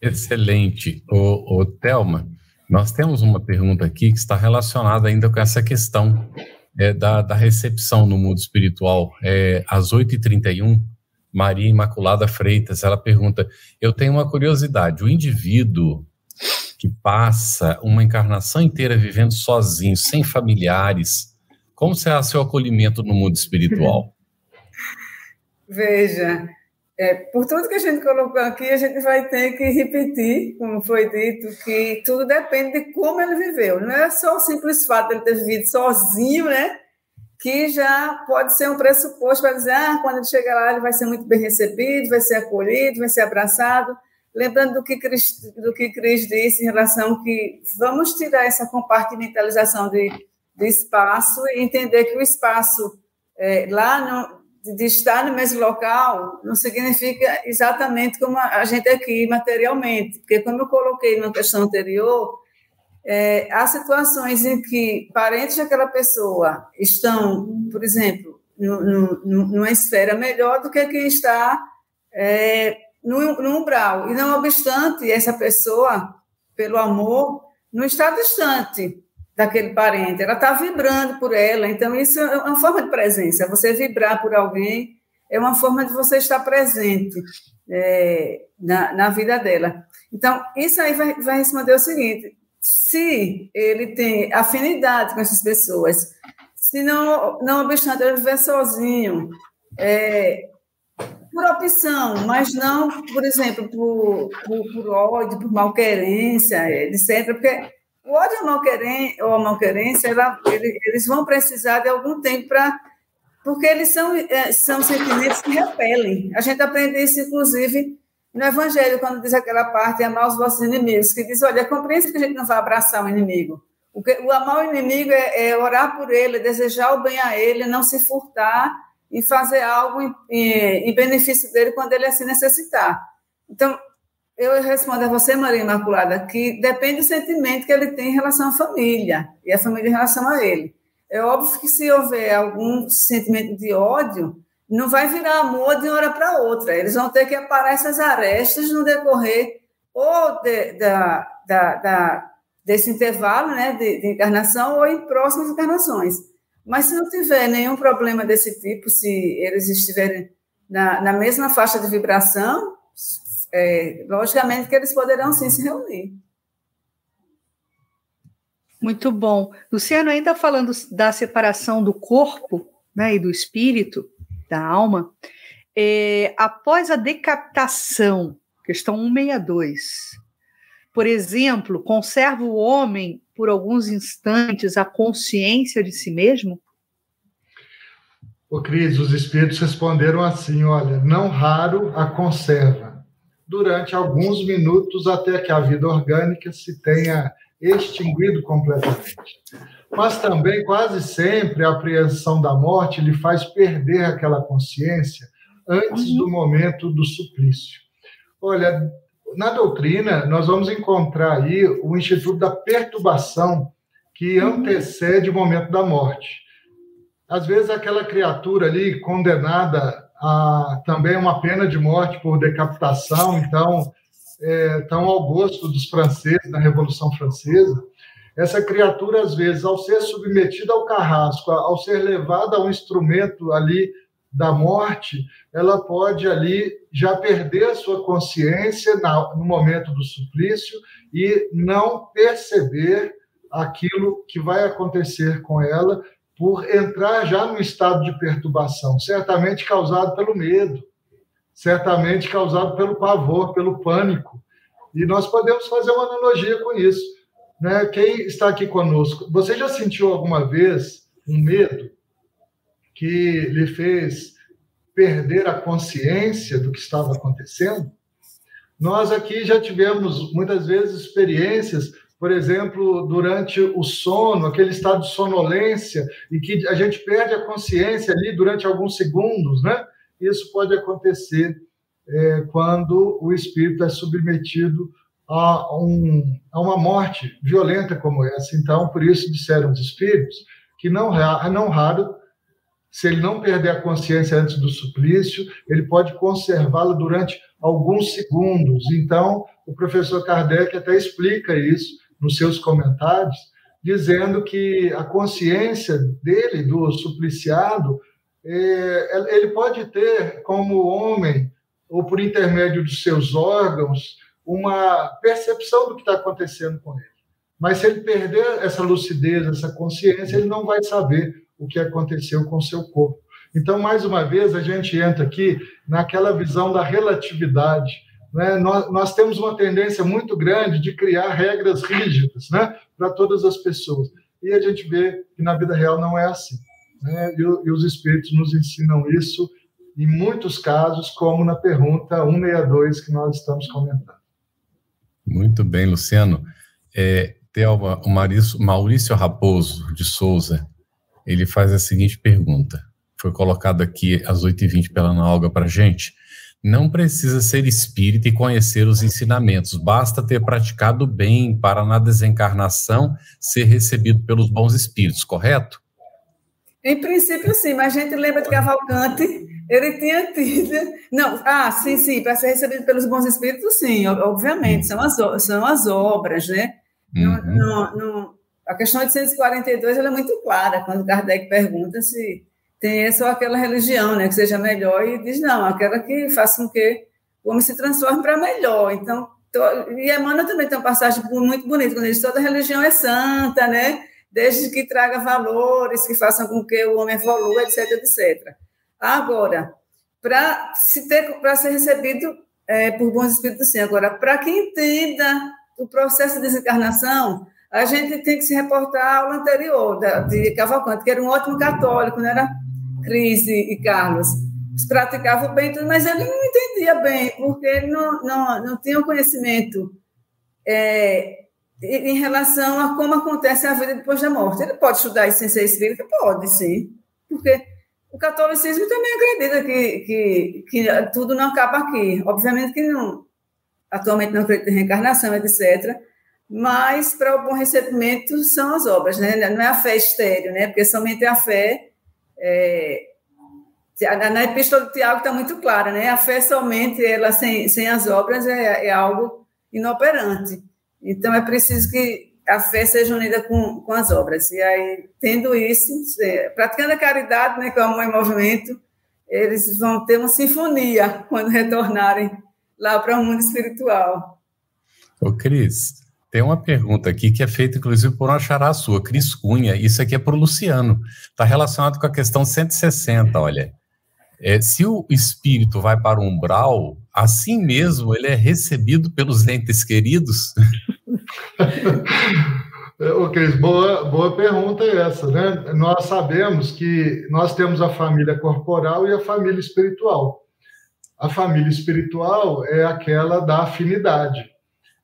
Excelente. O, o Thelma, nós temos uma pergunta aqui que está relacionada ainda com essa questão é, da, da, recepção no mundo espiritual. É, às 8h31, Maria Imaculada Freitas, ela pergunta, eu tenho uma curiosidade, o indivíduo que passa uma encarnação inteira vivendo sozinho, sem familiares, como será seu acolhimento no mundo espiritual? Veja, é, por tudo que a gente colocou aqui, a gente vai ter que repetir, como foi dito, que tudo depende de como ele viveu. Não é só o simples fato de ele ter vivido sozinho, né? Que já pode ser um pressuposto para dizer, ah, quando ele chegar lá, ele vai ser muito bem recebido, vai ser acolhido, vai ser abraçado. Lembrando do que Cris, do que disse em relação que vamos tirar essa compartimentalização de, de espaço e entender que o espaço é, lá no, de estar no mesmo local não significa exatamente como a gente aqui materialmente, porque como eu coloquei na questão anterior, é, há situações em que parentes daquela pessoa estão, por exemplo, no, no, numa esfera melhor do que quem está é, no, no umbral, e não obstante, essa pessoa, pelo amor, não está distante, daquele parente, ela está vibrando por ela, então isso é uma forma de presença. Você vibrar por alguém é uma forma de você estar presente é, na, na vida dela. Então, isso aí vai, vai responder o seguinte: se ele tem afinidade com essas pessoas, se não, não obstante ele viver sozinho, é, por opção, mas não, por exemplo, por, por, por ódio, por malquerência, etc., porque o ódio ou a malquerência, ela, eles vão precisar de algum tempo para. Porque eles são, é, são sentimentos que repelem. A gente aprende isso, inclusive, no Evangelho, quando diz aquela parte, amar os vossos inimigos, que diz: olha, é compreensível que a gente não vai abraçar o inimigo. O, que, o amar o inimigo é, é, orar por ele, desejar o bem a ele, não se furtar e fazer algo em, em, em benefício dele quando ele assim necessitar. Então, eu respondo a você, Maria Imaculada, que depende do sentimento que ele tem em relação à família e a família em relação a ele. É óbvio que se houver algum sentimento de ódio, não vai virar amor de uma hora para outra. Eles vão ter que aparar essas arestas no decorrer ou de, da, da, da, desse intervalo né, de, de encarnação ou em próximas encarnações. Mas se não tiver nenhum problema desse tipo, se eles estiverem na, na mesma faixa de vibração, é, logicamente que eles poderão sim se reunir. Muito bom. Luciano, ainda falando da separação do corpo né, e do espírito, da alma, é, após a decapitação, questão 162, por exemplo, conserva o homem por alguns instantes a consciência de si mesmo? O Cris, os espíritos responderam assim: olha, não raro a conserva durante alguns minutos até que a vida orgânica se tenha extinguido completamente. Mas também, quase sempre, a apreensão da morte lhe faz perder aquela consciência antes do momento do suplício. Olha, na doutrina, nós vamos encontrar aí o Instituto da Perturbação, que antecede o momento da morte. Às vezes, aquela criatura ali condenada ah, também uma pena de morte por decapitação, então, é, tão ao gosto dos franceses na Revolução Francesa. Essa criatura, às vezes, ao ser submetida ao carrasco, ao ser levada a um instrumento ali da morte, ela pode ali já perder a sua consciência no momento do suplício e não perceber aquilo que vai acontecer com ela por entrar já num estado de perturbação, certamente causado pelo medo, certamente causado pelo pavor, pelo pânico. E nós podemos fazer uma analogia com isso. Né? Quem está aqui conosco, você já sentiu alguma vez um medo que lhe fez perder a consciência do que estava acontecendo? Nós aqui já tivemos muitas vezes experiências por exemplo, durante o sono, aquele estado de sonolência, e que a gente perde a consciência ali durante alguns segundos, né? Isso pode acontecer é, quando o espírito é submetido a, um, a uma morte violenta como essa. Então, por isso disseram os espíritos que não, não raro se ele não perder a consciência antes do suplício, ele pode conservá-la durante alguns segundos. Então, o professor Kardec até explica isso nos seus comentários, dizendo que a consciência dele, do supliciado, é, ele pode ter, como homem, ou por intermédio dos seus órgãos, uma percepção do que está acontecendo com ele. Mas se ele perder essa lucidez, essa consciência, ele não vai saber o que aconteceu com o seu corpo. Então, mais uma vez, a gente entra aqui naquela visão da relatividade. Né? Nós, nós temos uma tendência muito grande de criar regras rígidas né? para todas as pessoas. E a gente vê que na vida real não é assim. Né? E, e os espíritos nos ensinam isso em muitos casos, como na pergunta 162 que nós estamos comentando. Muito bem, Luciano. É, Thelma, o Maurício, Maurício Raposo de Souza, ele faz a seguinte pergunta. Foi colocado aqui às 8h20 pela Ana Olga para gente. Não precisa ser espírita e conhecer os ensinamentos, basta ter praticado bem para na desencarnação ser recebido pelos bons espíritos, correto? Em princípio, sim, mas a gente lembra de Cavalcante, ele tinha tido. Não, ah, sim, sim, para ser recebido pelos bons espíritos, sim, obviamente, são as, são as obras, né? Uhum. No, no, a questão 842 ela é muito clara, quando Kardec pergunta se tem essa ou aquela religião, né, que seja melhor, e diz, não, aquela que faça com que o homem se transforme para melhor. Então, to, e Emmanuel também tem uma passagem muito bonita, quando ele diz, toda religião é santa, né? desde que traga valores que façam com que o homem evolua, etc, etc. Agora, para se ter, para ser recebido é, por bons espíritos, sim. Agora, para quem entenda o processo de desencarnação, a gente tem que se reportar à aula anterior da, de Cavalcante, que era um ótimo católico, não era Cris e, Carlos. Praticava bem tudo, mas ele não entendia bem, porque ele não, não, não tinha conhecimento é, em relação a como acontece a vida depois da morte. Ele pode estudar isso sem ser espírita? Pode, sim. Porque o catolicismo também acredita que, que, que tudo não acaba aqui. Obviamente que não, atualmente não acredita em reencarnação, etc. Mas, para o bom recebimento, são as obras, né? Não é a fé estéreo, né? Porque somente a fé... É, na epístola do Tiago está muito clara, né? A fé somente, ela sem, sem as obras, é, é algo inoperante. Então, é preciso que a fé seja unida com, com as obras. E aí, tendo isso, é, praticando a caridade, né, que é o amor em movimento, eles vão ter uma sinfonia quando retornarem lá para o mundo espiritual. Ô, Cris, tem uma pergunta aqui que é feita, inclusive, por uma chará sua, Cris Cunha. Isso aqui é para o Luciano. Está relacionado com a questão 160, olha. É, se o espírito vai para o umbral, assim mesmo ele é recebido pelos entes queridos? Ô, Cris, boa, boa pergunta essa, né? Nós sabemos que nós temos a família corporal e a família espiritual. A família espiritual é aquela da afinidade.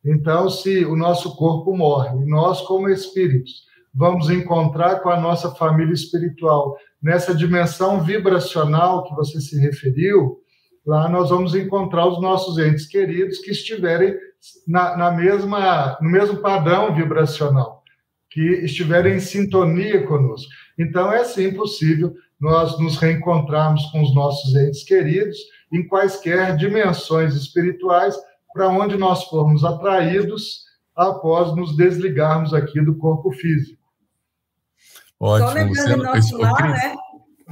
Então, se o nosso corpo morre, nós, como espíritos, vamos encontrar com a nossa família espiritual nessa dimensão vibracional que você se referiu, lá nós vamos encontrar os nossos entes queridos que estiverem na, na mesma, no mesmo padrão vibracional, que estiverem em sintonia conosco. Então, é sim possível nós nos reencontrarmos com os nossos entes queridos em quaisquer dimensões espirituais para onde nós formos atraídos após nos desligarmos aqui do corpo físico. Ótimo, só lembrando do nosso lar, né,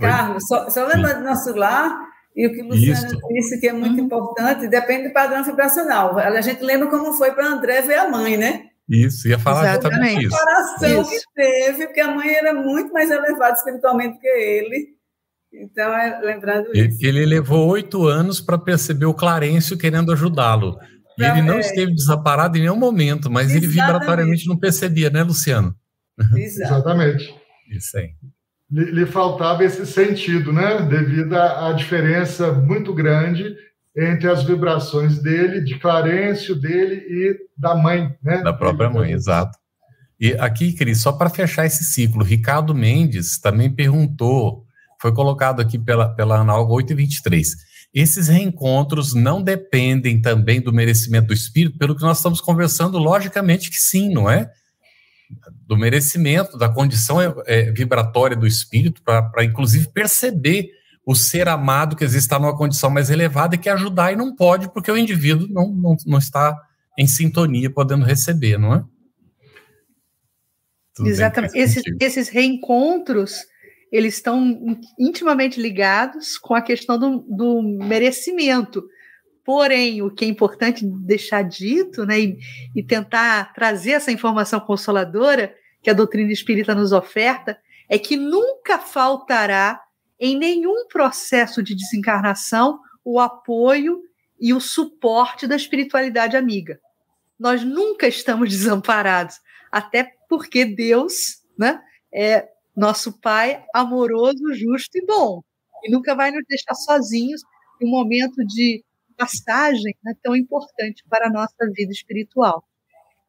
Carlos? Só, só lembrando do nosso lar, e o que o Luciano Isso. disse que é muito uhum. importante, depende do padrão vibracional. A gente lembra como foi para André ver a mãe, né? Isso, ia falar exatamente isso. A comparação isso. que teve, porque a mãe era muito mais elevada espiritualmente que ele. Então, é, lembrando ele, isso. Ele levou oito anos para perceber o Clarencio querendo ajudá-lo. E ele não é. esteve desamparado em nenhum momento, mas Exatamente. ele vibratoriamente não percebia, né, Luciano? Exatamente. Isso aí. Lhe, lhe, faltava esse sentido, né? Devido à, diferença muito grande entre as vibrações dele, de Clarencio, dele e da mãe, né? Da própria mãe, exato. E aqui, Cris, só para fechar esse ciclo, Ricardo Mendes também perguntou, foi colocado aqui pela, pela Analgo 823. Esses reencontros não dependem também do merecimento do espírito, pelo que nós estamos conversando, logicamente que sim, não é? do merecimento, da condição é, é, vibratória do espírito, para inclusive perceber o ser amado que existe está numa condição mais elevada e que ajudar e não pode, porque o indivíduo não, não, não está em sintonia, podendo receber, não é? Tudo Exatamente. Esses, esses reencontros, eles estão intimamente ligados com a questão do, do merecimento. Porém, o que é importante deixar dito, né, e, e, tentar trazer essa informação consoladora que a doutrina espírita nos oferta, é que nunca faltará em nenhum processo de desencarnação o apoio e o suporte da espiritualidade amiga. Nós nunca estamos desamparados, até porque Deus, né, é nosso Pai amoroso, justo e bom, e nunca vai nos deixar sozinhos em um momento de passagem né, tão importante para a nossa vida espiritual.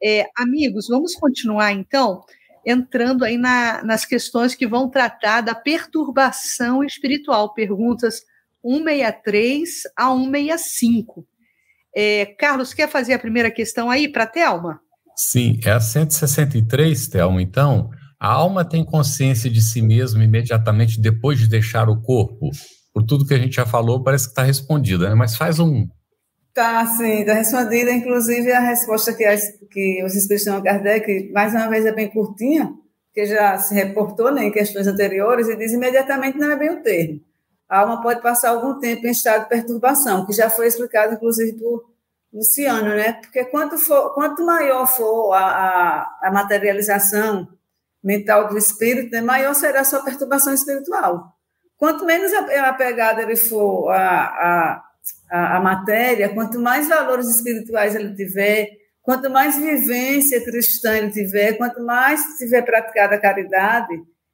É, amigos, vamos continuar então entrando aí na, nas questões que vão tratar da perturbação espiritual, perguntas 163 a 165. É, Carlos, quer fazer a primeira questão aí para a Thelma? Sim, é a 163, Thelma. Então, a alma tem consciência de si mesma imediatamente depois de deixar o corpo? por tudo que a gente já falou, parece que está respondida, né? mas faz um. Tá, sim, está respondida. Inclusive, a resposta que, as, que os espíritos de Kardec, mais uma vez, é bem curtinha, que já se reportou né, em questões anteriores, e diz imediatamente não é bem o termo. A alma pode passar algum tempo em estado de perturbação, que já foi explicado, inclusive, por Luciano, né? Porque quanto, for, quanto maior for a, a, a materialização mental do espírito, né, maior será a sua perturbação espiritual. Quanto menos apegado ele for à, à, à matéria, quanto mais valores espirituais ele tiver, quanto mais vivência cristã ele tiver, quanto mais tiver praticado a caridade,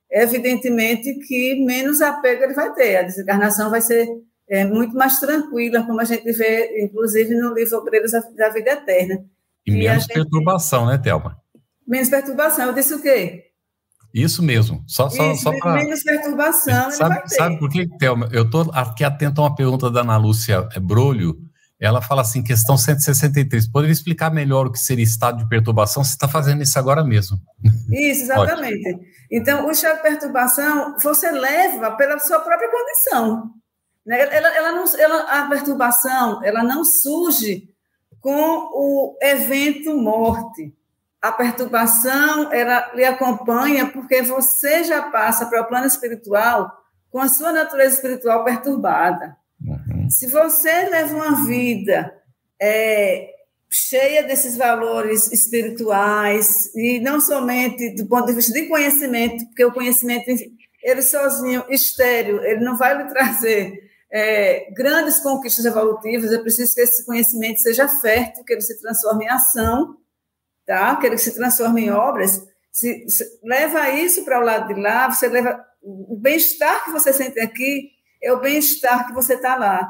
evidentemente que menos apego ele vai ter. A desencarnação vai ser é, muito mais tranquila, como a gente vê, inclusive, no livro Obreiros da Vida Eterna. E, e menos gente... perturbação, né, Thelma? Menos perturbação. Eu disse o quê? Isso mesmo. Só, só, Isso, só. Menos perturbação. Sabe, sabe por que, Thelma? Eu estou aqui atento a uma pergunta da Ana Lúcia Brolho. Ela fala assim, questão 163. Poderia explicar melhor o que seria estado de perturbação? Você está fazendo isso agora mesmo. Isso, exatamente. então, o estado de perturbação você leva pela sua própria condição. Né? Ela, ela não, ela, a perturbação ela não surge com o evento morte a perturbação ela lhe acompanha porque você já passa para o plano espiritual com a sua natureza espiritual perturbada. Uhum. Se você leva uma vida é, cheia desses valores espirituais e não somente do ponto de vista de conhecimento, porque o conhecimento ele sozinho, estéreo, ele não vai lhe trazer é, grandes conquistas evolutivas. É preciso que esse conhecimento seja fértil, que ele se transforme em ação tá? que ele se transforma em obras, se, se leva isso para o lado de lá, você leva o bem-estar que você sente aqui é o bem-estar que você está lá.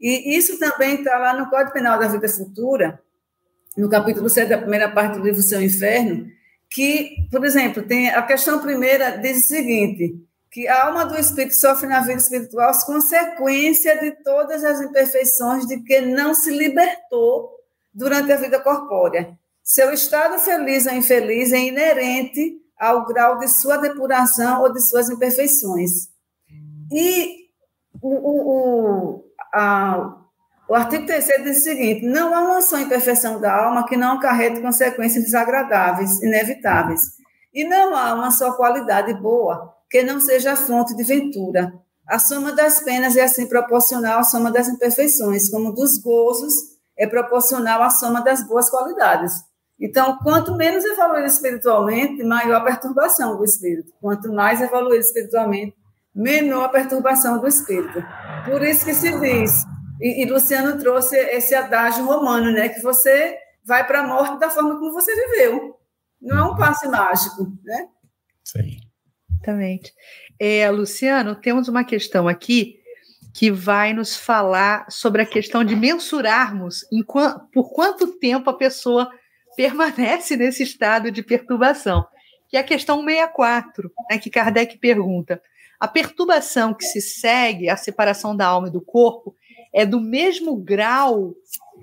E isso também está lá no Código Penal da Vida Futura, no capítulo 7 da primeira parte do livro Seu Inferno, que, por exemplo, tem a questão primeira diz o seguinte, que a alma do espírito sofre na vida espiritual as consequências de todas as imperfeições de que não se libertou durante a vida corpórea. Seu estado feliz ou infeliz é inerente ao grau de sua depuração ou de suas imperfeições. E o, o, o, a, o artigo 3 diz o seguinte: não há uma só imperfeição da alma que não acarrete consequências desagradáveis, inevitáveis. E não há uma só qualidade boa que não seja fonte de ventura. A soma das penas é assim proporcional à soma das imperfeições, como dos gozos é proporcional à soma das boas qualidades. Então, quanto menos evoluir espiritualmente, maior a perturbação do espírito. Quanto mais evoluir espiritualmente, menor a perturbação do espírito. Por isso que se diz, e, e Luciano trouxe esse adágio romano, né, que você vai para a morte da forma como você viveu. Não é um passe mágico, né? Sim. Exatamente. É, Luciano, temos uma questão aqui que vai nos falar sobre a questão de mensurarmos por quanto tempo a pessoa permanece nesse estado de perturbação, que é a questão 64, né, que Kardec pergunta: a perturbação que se segue à separação da alma e do corpo é do mesmo grau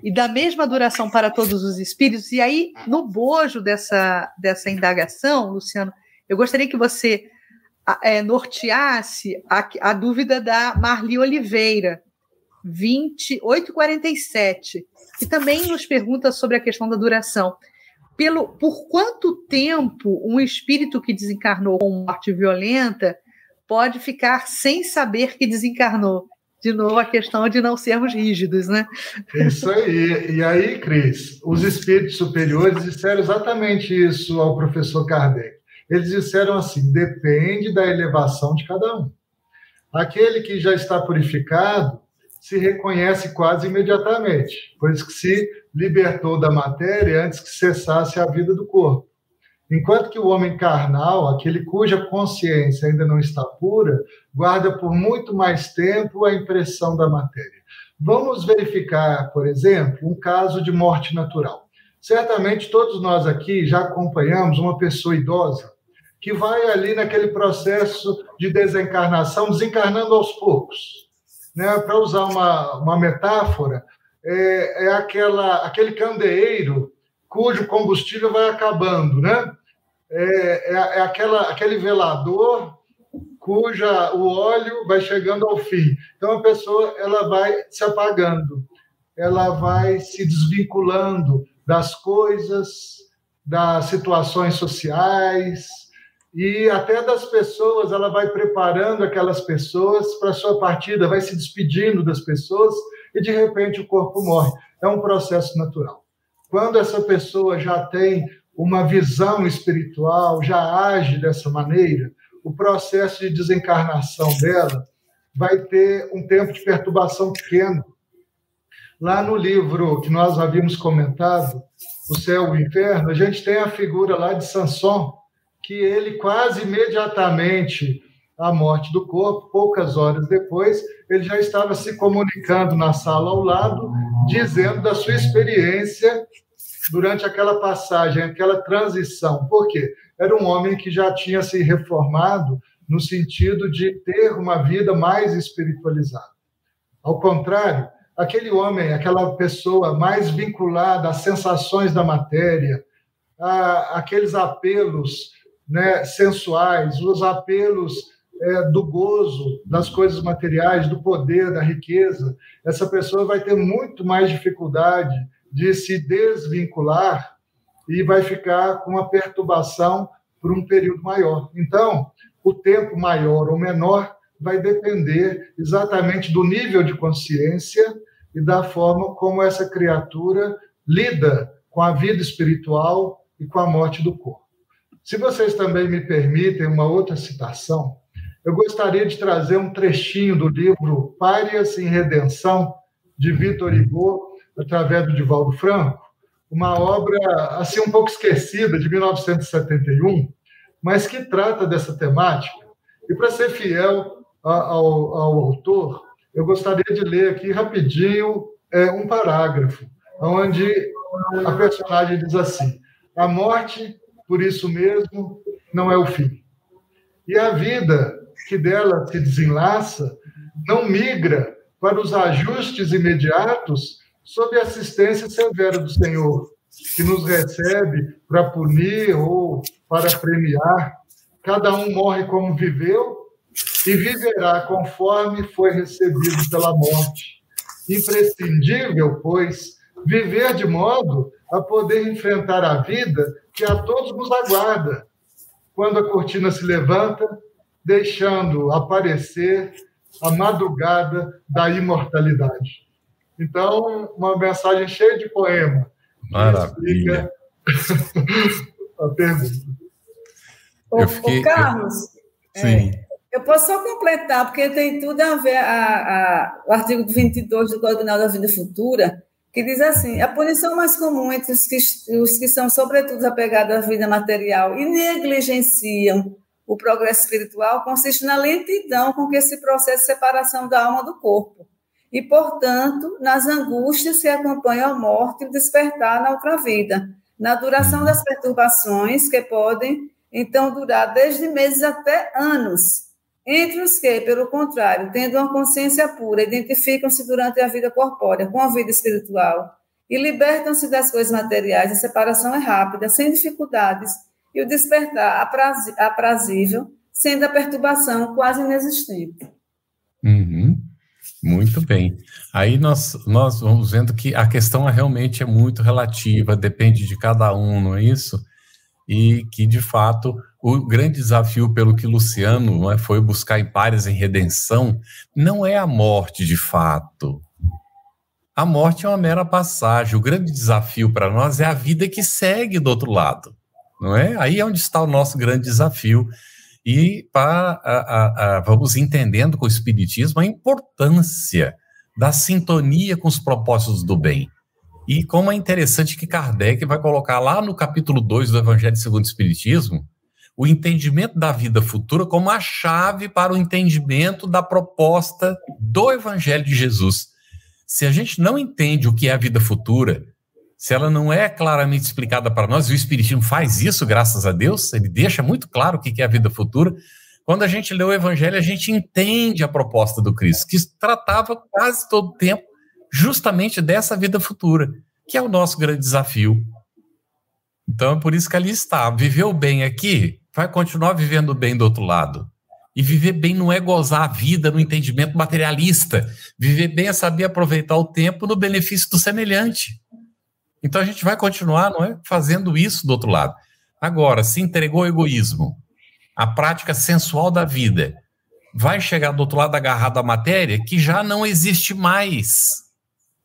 e da mesma duração para todos os espíritos. E aí, no bojo dessa, dessa indagação, Luciano, eu gostaria que você é, norteasse a, a, dúvida da Marli Oliveira, 2847, que também nos pergunta sobre a questão da duração. Pelo, por quanto tempo um espírito que desencarnou com morte violenta pode ficar sem saber que desencarnou? De novo, a questão de não sermos rígidos, né? Isso aí. E aí, Cris, os espíritos superiores disseram exatamente isso ao professor Kardec. Eles disseram assim: depende da elevação de cada um. Aquele que já está purificado se reconhece quase imediatamente, pois que se libertou da matéria antes que cessasse a vida do corpo. Enquanto que o homem carnal, aquele cuja consciência ainda não está pura, guarda por muito mais tempo a impressão da matéria. Vamos verificar, por exemplo, um caso de morte natural. Certamente todos nós aqui já acompanhamos uma pessoa idosa que vai ali naquele processo de desencarnação, desencarnando aos poucos. Né? Para usar uma, uma metáfora, é, é aquela, aquele candeeiro cujo combustível vai acabando, né? É, é, é, aquela, aquele velador cuja o óleo vai chegando ao fim. Então a pessoa ela vai se apagando, ela vai se desvinculando das coisas, das situações sociais, e até das pessoas, ela vai preparando aquelas pessoas para sua partida, vai se despedindo das pessoas e de repente o corpo morre. É um processo natural. Quando essa pessoa já tem uma visão espiritual, já age dessa maneira, o processo de desencarnação dela vai ter um tempo de perturbação pequeno. Lá no livro que nós havíamos comentado, O Céu e o Inferno, a gente tem a figura lá de Sanson, que ele quase imediatamente à morte do corpo, poucas horas depois, ele já estava se comunicando na sala ao lado, dizendo da sua experiência durante aquela passagem, aquela transição. Por quê? Era um homem que já tinha se reformado no sentido de ter uma vida mais espiritualizada. Ao contrário, aquele homem, aquela pessoa mais vinculada às sensações da matéria, a, aqueles apelos né, sensuais, os apelos é, do gozo, das coisas materiais, do poder, da riqueza, essa pessoa vai ter muito mais dificuldade de se desvincular e vai ficar com uma perturbação por um período maior. Então, o tempo maior ou menor vai depender exatamente do nível de consciência e da forma como essa criatura lida com a vida espiritual e com a morte do corpo. Se vocês também me permitem uma outra citação, eu gostaria de trazer um trechinho do livro Párias em Redenção, de Vitor Hugo, através do Divaldo Franco, uma obra assim um pouco esquecida, de 1971, mas que trata dessa temática. E para ser fiel ao, ao, autor, eu gostaria de ler aqui rapidinho é, um parágrafo, onde a personagem diz assim: a morte por isso mesmo não é o fim. E a vida que dela se desenlaça não migra para os ajustes imediatos sob a assistência severa do Senhor, que nos recebe para punir ou para premiar. Cada um morre como viveu e viverá conforme foi recebido pela morte. Imprescindível, pois, viver de modo a poder enfrentar a vida que a todos nos aguarda quando a cortina se levanta, deixando aparecer a madrugada da imortalidade. Então, uma mensagem cheia de poema. Maravilha. a pergunta. Ô, fiquei, Carlos, eu... Sim. É, eu posso só completar, porque tem tudo a ver a, a, o artigo 22 do Código Penal da Vida Futura, que diz assim: a punição mais comum entre os que, os que são, sobretudo, apegados à vida material e negligenciam o progresso espiritual consiste na lentidão com que se processa a separação da alma do corpo e, portanto, nas angústias que acompanham a morte e o despertar na outra vida, na duração das perturbações que podem, então, durar desde meses até anos, entre os que, pelo contrário, tendo uma consciência pura, identificam-se durante a vida corpórea com a vida espiritual e libertam-se das coisas materiais. A separação é rápida, sem dificuldades, e o despertar aprazível, sendo a perturbação quase inexistente. Uhum. Muito bem. Aí nós, nós vamos vendo que a questão é realmente é muito relativa, depende de cada um, não é isso? E que, de fato, o grande desafio pelo que Luciano é, foi buscar em pares em redenção não é a morte de fato. A morte é uma mera passagem. O grande desafio para nós é a vida que segue do outro lado, não é? Aí é onde está o nosso grande desafio e para, a, a, vamos entendendo com o Espiritismo a importância da sintonia com os propósitos do bem. E como é interessante que Kardec vai colocar lá no capítulo 2 do Evangelho segundo o Espiritismo o entendimento da vida futura como a chave para o entendimento da proposta do Evangelho de Jesus. Se a gente não entende o que é a vida futura, se ela não é claramente explicada para nós, e o Espiritismo faz isso, graças a Deus, ele deixa muito claro o que é a vida futura. Quando a gente lê o Evangelho, a gente entende a proposta do Cristo, que tratava quase todo o tempo justamente dessa vida futura, que é o nosso grande desafio. Então é por isso que ali está. Viveu bem aqui, vai continuar vivendo bem do outro lado. E viver bem não é gozar a vida no entendimento materialista. Viver bem é saber aproveitar o tempo no benefício do semelhante. Então a gente vai continuar, não é, fazendo isso do outro lado. Agora, se entregou ao egoísmo, a prática sensual da vida, vai chegar do outro lado agarrado à matéria que já não existe mais.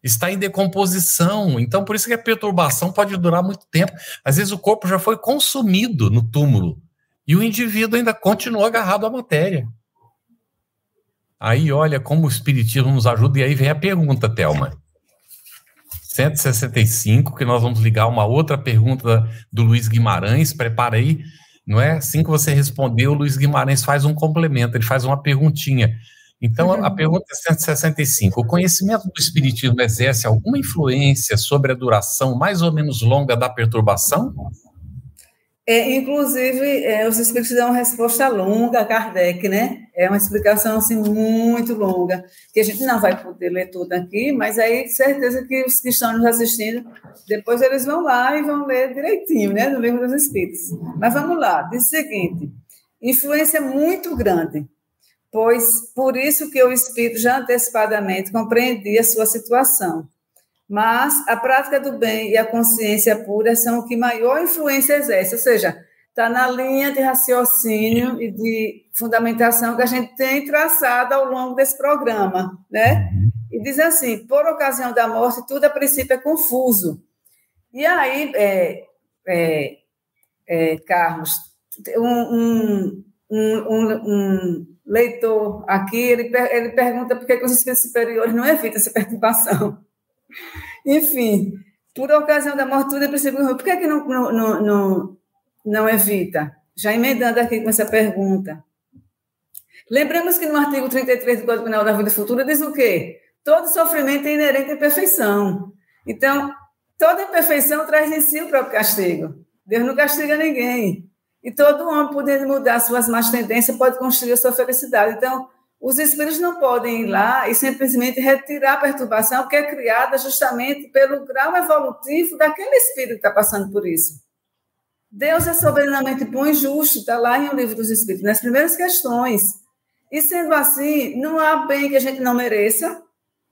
Está em decomposição. Então, por isso que a perturbação pode durar muito tempo. Às vezes o corpo já foi consumido no túmulo e o indivíduo ainda continua agarrado à matéria. Aí olha como o espiritismo nos ajuda e aí vem a pergunta, Telma. 165, que nós vamos ligar uma outra pergunta do Luiz Guimarães. Prepara aí, não é? Assim que você responder, o Luiz Guimarães faz um complemento, ele faz uma perguntinha. Então, a, a pergunta é 165. O conhecimento do Espiritismo exerce alguma influência sobre a duração mais ou menos longa da perturbação? É, inclusive, é, os espíritos dão uma resposta longa a Kardec, né? É uma explicação assim, muito longa, que a gente não vai poder ler tudo aqui, mas aí certeza que os que estão nos assistindo, depois eles vão lá e vão ler direitinho, né? No livro dos Espíritos. Mas vamos lá, diz o seguinte: influência muito grande, pois por isso que o Espírito já antecipadamente compreendia a sua situação mas a prática do bem e a consciência pura são o que maior influência exerce, ou seja, está na linha de raciocínio e de fundamentação que a gente tem traçado ao longo desse programa, né? E diz assim, por ocasião da morte, tudo a princípio é confuso. E aí, é, é, é, Carlos, um, um, um, um, leitor aqui, ele, ele pergunta por que os espíritos superiores não evitam essa perturbação. Enfim, por ocasião da morte, tudo é princípio Por que, que não, não, não, não, não evita? Já emendando aqui com essa pergunta. Lembramos que no artigo 33 do Código Penal da Vida Futura diz o quê? Todo sofrimento é inerente à imperfeição. Então, toda imperfeição traz em si o próprio castigo. Deus não castiga ninguém. E todo homem, podendo mudar suas más tendências, pode construir a sua felicidade. Então, os espíritos não podem ir lá e simplesmente retirar a perturbação que é criada justamente pelo grau evolutivo daquele espírito que está passando por isso. Deus é soberanamente bom e justo, está lá em O Livro dos Espíritos, nas primeiras questões. E sendo assim, não há bem que a gente não mereça,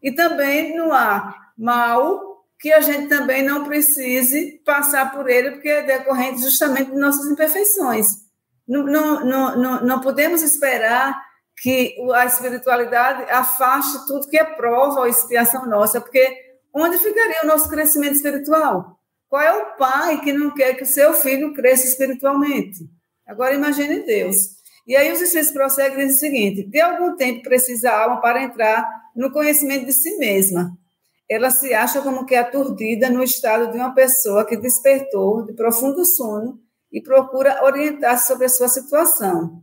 e também não há mal que a gente também não precise passar por ele, porque é decorrente justamente de nossas imperfeições. Não, não, não, não, não podemos esperar que a espiritualidade afaste tudo que é prova ou expiação nossa, porque onde ficaria o nosso crescimento espiritual? Qual é o pai que não quer que o seu filho cresça espiritualmente? Agora imagine Deus. E aí os espíritos prosseguem dizem o seguinte: de algum tempo precisa a alma para entrar no conhecimento de si mesma. Ela se acha como que aturdida no estado de uma pessoa que despertou de profundo sono e procura orientar-se sobre a sua situação.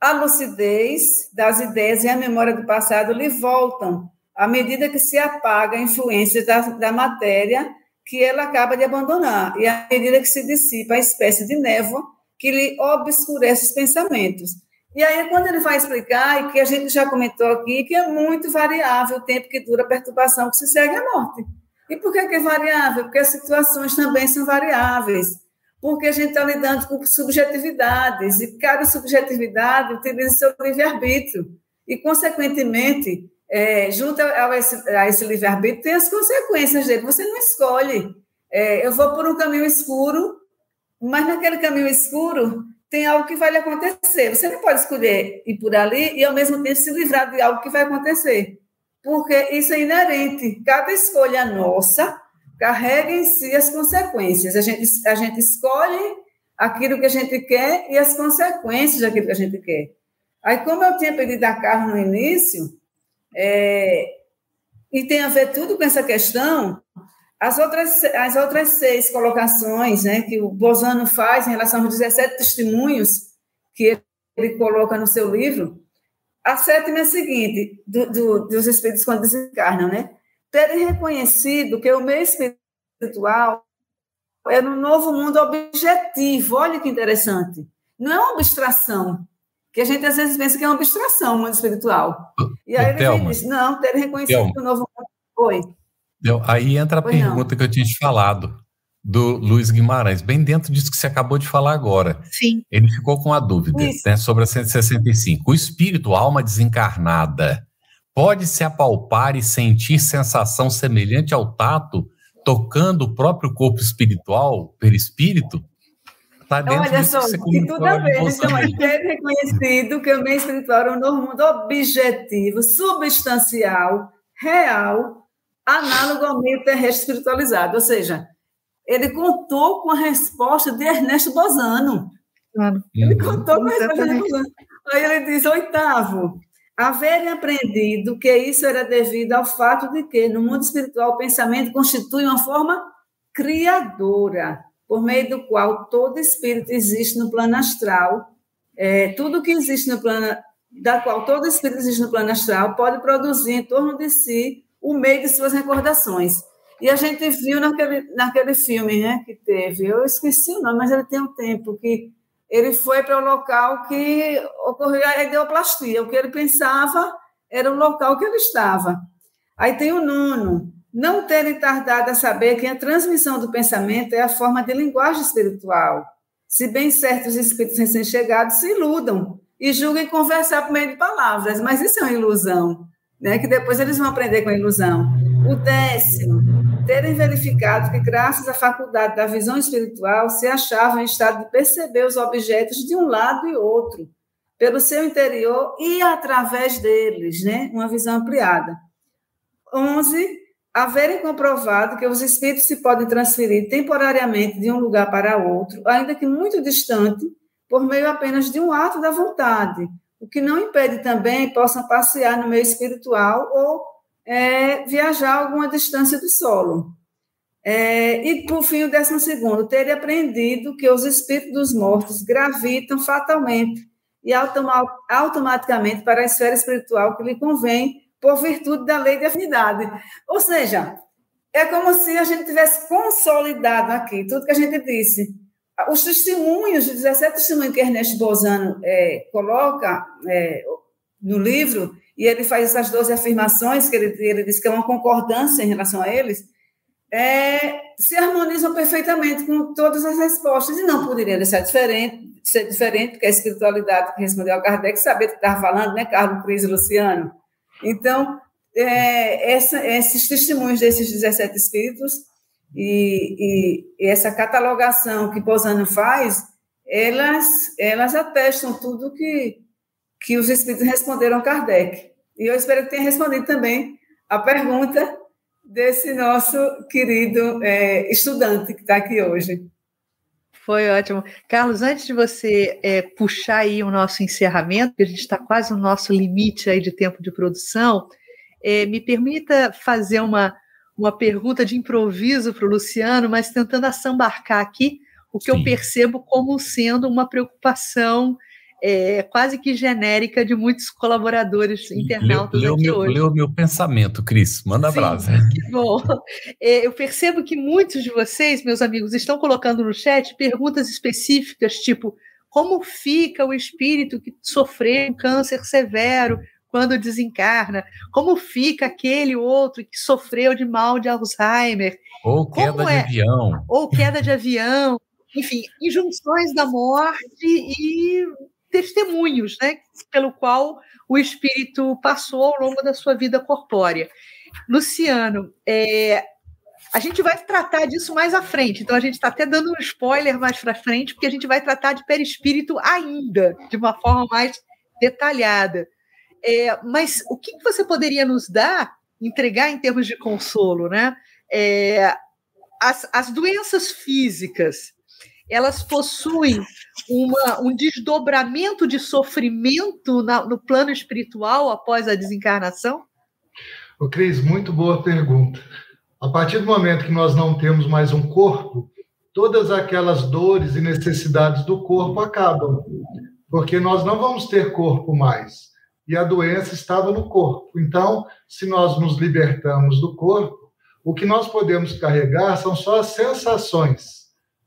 A lucidez das ideias e a memória do passado lhe voltam à medida que se apaga a influência da, da matéria que ela acaba de abandonar, e à medida que se dissipa a espécie de névoa que lhe obscurece os pensamentos. E aí, quando ele vai explicar, e que a gente já comentou aqui, que é muito variável o tempo que dura a perturbação que se segue à morte. E por que, que é variável? Porque as situações também são variáveis. Porque a gente está lidando com subjetividades, e cada subjetividade utiliza seu livre-arbítrio. E, consequentemente, é, junto a esse, esse livre-arbítrio, tem as consequências dele. Você não escolhe. É, eu vou por um caminho escuro, mas naquele caminho escuro tem algo que vai lhe acontecer. Você não pode escolher ir por ali e, ao mesmo tempo, se livrar de algo que vai acontecer. Porque isso é inerente. Cada escolha nossa carrega em si as consequências. A gente, a gente escolhe aquilo que a gente quer e as consequências daquilo que a gente quer. Aí, como eu tinha pedido a carro no início, é, e tem a ver tudo com essa questão, as outras, as outras seis colocações né, que o Bozano faz em relação aos 17 testemunhos que ele, ele coloca no seu livro, a sétima é a seguinte, do, do, dos espíritos quando desencarnam, né? Terem reconhecido que o meio espiritual é no novo mundo objetivo. Olha que interessante. Não é uma abstração, que a gente às vezes pensa que é uma abstração o mundo espiritual. E aí ele diz, não, terem reconhecido Thelma. que o novo mundo... Oi. Aí entra a pois pergunta não. que eu tinha te falado do Luiz Guimarães, bem dentro disso que você acabou de falar agora. Sim. Ele ficou com a dúvida né, sobre a 165. O espírito, a alma desencarnada, pode se apalpar e sentir sensação semelhante ao tato, tocando o próprio corpo espiritual, perispírito? Está dentro Olha só, que tudo a ver. Então, é ter reconhecido que o meio espiritual é um mundo objetivo, substancial, real, análogo ao meio terrestre espiritualizado. Ou seja, ele contou com a resposta de Ernesto Bozano. Claro. Ele uhum. contou com a resposta de Ernesto Bozano. Aí ele diz, oitavo, haverem aprendido que isso era devido ao fato de que, no mundo espiritual, o pensamento constitui uma forma criadora, por meio do qual todo espírito existe no plano astral. É, tudo que existe no plano, da qual todo espírito existe no plano astral, pode produzir em torno de si o meio de suas recordações. E a gente viu naquele, naquele filme né, que teve, eu esqueci o nome, mas ele tem um tempo, que ele foi para o local que ocorreu a ideoplastia. O que ele pensava era o local que ele estava. Aí tem o nono, não terem tardado a saber que a transmissão do pensamento é a forma de linguagem espiritual. Se bem certos espíritos recém-chegados se iludam e julguem conversar por meio de palavras, mas isso é uma ilusão, né? que depois eles vão aprender com a ilusão. O décimo, terem verificado que, graças à faculdade da visão espiritual, se achavam em estado de perceber os objetos de um lado e outro, pelo seu interior e através deles, né? uma visão ampliada. 11. Haverem comprovado que os espíritos se podem transferir temporariamente de um lugar para outro, ainda que muito distante, por meio apenas de um ato da vontade, o que não impede também possam passear no meio espiritual ou é, viajar alguma distância do solo. É, e, por fim, o décimo segundo, ter aprendido que os espíritos dos mortos gravitam fatalmente e automaticamente para a esfera espiritual que lhe convém por virtude da lei de afinidade. Ou seja, é como se a gente tivesse consolidado aqui tudo que a gente disse. Os testemunhos, os 17 testemunhos que Ernesto Bozano é, coloca é, no livro, e ele faz essas 12 afirmações, que ele, ele diz que é uma concordância em relação a eles, é, se harmonizam perfeitamente com todas as respostas, e não poderia ser diferente, ser diferente, porque a espiritualidade que respondeu ao Kardec sabia o que estava falando, né, Carlos Cris e Luciano? Então, é, essa, esses testemunhos desses 17 espíritos e, e, e essa catalogação que Posano faz, elas, elas atestam tudo que que os espíritos responderam a Kardec. E eu espero que tenha respondido também a pergunta desse nosso querido é, estudante que está aqui hoje. Foi ótimo. Carlos, antes de você é, puxar aí o nosso encerramento, que a gente está quase no nosso limite aí de tempo de produção, é, me permita fazer uma, uma pergunta de improviso para o Luciano, mas tentando assambarcar aqui o que Sim. eu percebo como sendo uma preocupação é, quase que genérica de muitos colaboradores internautas leu, leu aqui meu, hoje. Leu meu pensamento, Cris, manda Sim, brasa. Que bom. É, eu percebo que muitos de vocês, meus amigos, estão colocando no chat perguntas específicas, tipo, como fica o espírito que sofreu um câncer severo quando desencarna, como fica aquele outro que sofreu de mal de Alzheimer. Ou queda é, de avião. Ou queda de avião. Enfim, injunções da morte e testemunhos, né, pelo qual o espírito passou ao longo da sua vida corpórea. Luciano, é, a gente vai tratar disso mais à frente, então a gente está até dando um spoiler mais para frente, porque a gente vai tratar de perispírito ainda, de uma forma mais detalhada. É, mas o que você poderia nos dar, entregar em termos de consolo, né? É, as, as doenças físicas, elas possuem uma, um desdobramento de sofrimento na, no plano espiritual após a desencarnação? Ô, Cris, muito boa pergunta. A partir do momento que nós não temos mais um corpo, todas aquelas dores e necessidades do corpo acabam, porque nós não vamos ter corpo mais. E a doença estava no corpo. Então, se nós nos libertamos do corpo, o que nós podemos carregar são só as sensações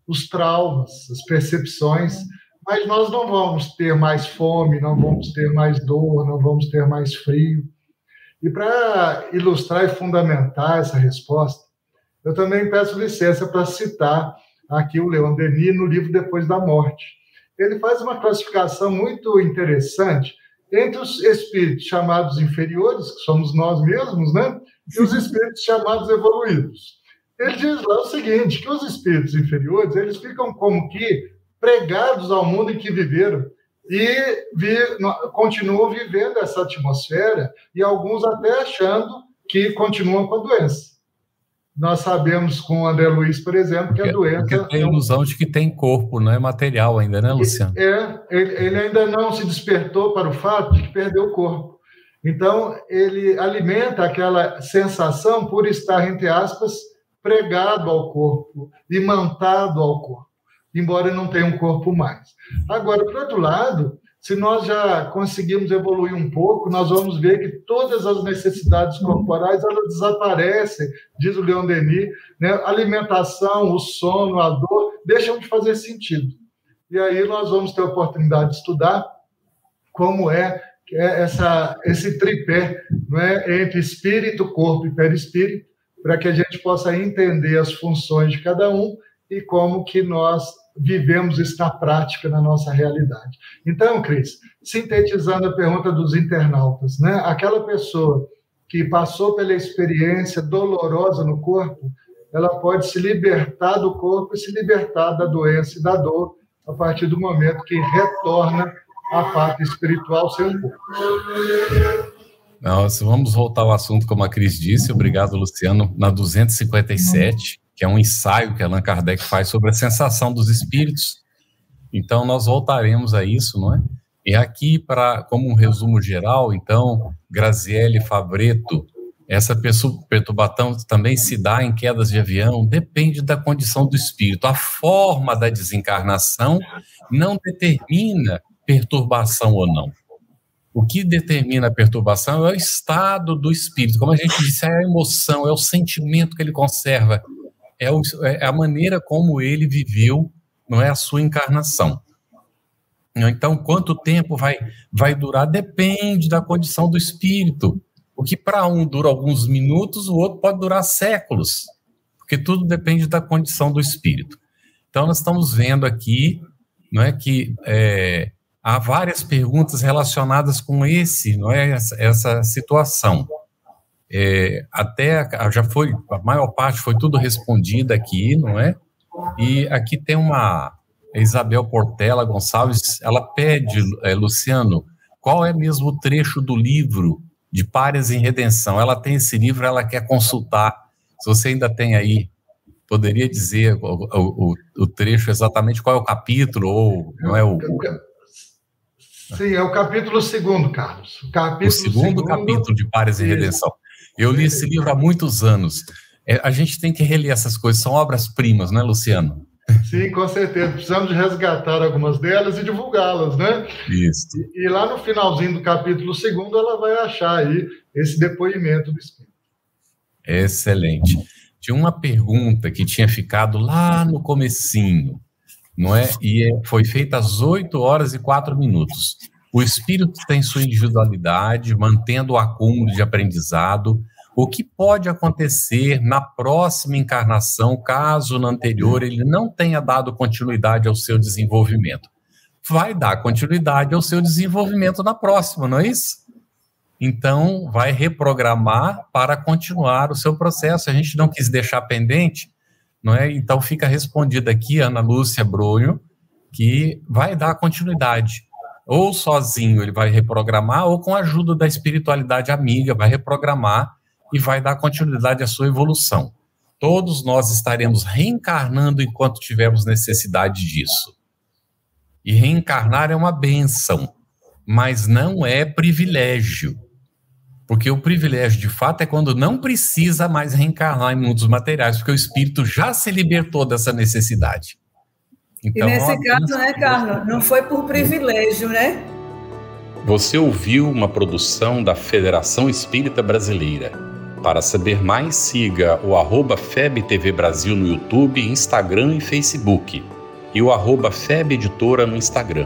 os traumas, as percepções, mas nós não vamos ter mais fome, não vamos ter mais dor, não vamos ter mais frio. E para ilustrar e fundamentar essa resposta, eu também peço licença para citar aqui o Leon Denis no livro Depois da Morte. Ele faz uma classificação muito interessante entre os espíritos chamados inferiores, que somos nós mesmos, né? E os espíritos chamados evoluídos. Ele diz lá o seguinte, que os espíritos inferiores, eles ficam como que pregados ao mundo em que viveram e vi, continuam vivendo essa atmosfera e alguns até achando que continuam com a doença. Nós sabemos com o André Luiz, por exemplo, que a doença... Porque tem a ilusão de que tem corpo, não é material ainda, né, Luciano? É, ele, ele ainda não se despertou para o fato de que perdeu o corpo. Então, ele alimenta aquela sensação por estar, entre aspas, pregado ao corpo, imantado ao corpo, embora não tenha um corpo mais. Agora, por outro lado, se nós já conseguimos evoluir um pouco, nós vamos ver que todas as necessidades corporais elas desaparecem, diz o Leon Denis, né? alimentação, o sono, a dor deixam de fazer sentido. E aí nós vamos ter a oportunidade de estudar como é, é essa, esse tripé não é? entre espírito, corpo e perispírito, para que a gente possa entender as funções de cada um e como que nós vivemos na prática, na nossa realidade. Então, Cris, sintetizando a pergunta dos internautas, né? aquela pessoa que passou pela experiência dolorosa no corpo, ela pode se libertar do corpo e se libertar da doença e da dor a partir do momento que retorna à parte espiritual sem corpo. Nós vamos voltar ao assunto, como a Cris disse, obrigado, Luciano, na 257, que é um ensaio que Allan Kardec faz sobre a sensação dos espíritos. Então, nós voltaremos a isso, não é? E aqui, para como um resumo geral, então, Graziele Fabreto, essa perturbação também se dá em quedas de avião, depende da condição do espírito. A forma da desencarnação não determina perturbação ou não. O que determina a perturbação é o estado do espírito. Como a gente disse, é a emoção, é o sentimento que ele conserva, é, o, é a maneira como ele viveu, não é a sua encarnação. Então, quanto tempo vai, vai durar depende da condição do espírito. O que para um dura alguns minutos, o outro pode durar séculos, porque tudo depende da condição do espírito. Então, nós estamos vendo aqui não é, que é, há várias perguntas relacionadas com esse, não é essa, essa situação. É, até já foi a maior parte foi tudo respondida aqui, não é? E aqui tem uma Isabel Portela Gonçalves, ela pede, é, Luciano, qual é mesmo o trecho do livro de Pares em Redenção? Ela tem esse livro, ela quer consultar. Se você ainda tem aí, poderia dizer o, o, o trecho exatamente qual é o capítulo ou não é o Sim, é o capítulo segundo, Carlos. O, capítulo o segundo, segundo, capítulo de Pares e Redenção. Eu li esse livro há muitos anos. É, a gente tem que reler essas coisas, são obras-primas, né, Luciano? Sim, com certeza. Precisamos resgatar algumas delas e divulgá-las, né? Isso. E, e, lá no finalzinho do capítulo segundo, ela vai achar aí esse depoimento do Espírito. Excelente. Tinha uma pergunta que tinha ficado lá no comecinho não é? E é, foi feita às 8 horas e 4 minutos. O espírito tem sua individualidade, mantendo o acúmulo de aprendizado. O que pode acontecer na próxima encarnação, caso na anterior ele não tenha dado continuidade ao seu desenvolvimento? Vai dar continuidade ao seu desenvolvimento na próxima, não é isso? Então, vai reprogramar para continuar o seu processo. A gente não quis deixar pendente, não é? Então, fica respondida aqui, Ana Lúcia Bronho, que vai dar continuidade ou sozinho ele vai reprogramar, ou com a ajuda da espiritualidade amiga, vai reprogramar e vai dar continuidade à sua evolução. Todos nós estaremos reencarnando enquanto tivermos necessidade disso. E reencarnar é uma benção, mas não é privilégio. Porque o privilégio, de fato, é quando não precisa mais reencarnar em mundos materiais, porque o espírito já se libertou dessa necessidade. Então, e nesse caso, né, Carlos, não foi por privilégio, né? Você ouviu uma produção da Federação Espírita Brasileira. Para saber mais, siga o arroba FebTV Brasil no YouTube, Instagram e Facebook. E o arroba Feb Editora no Instagram.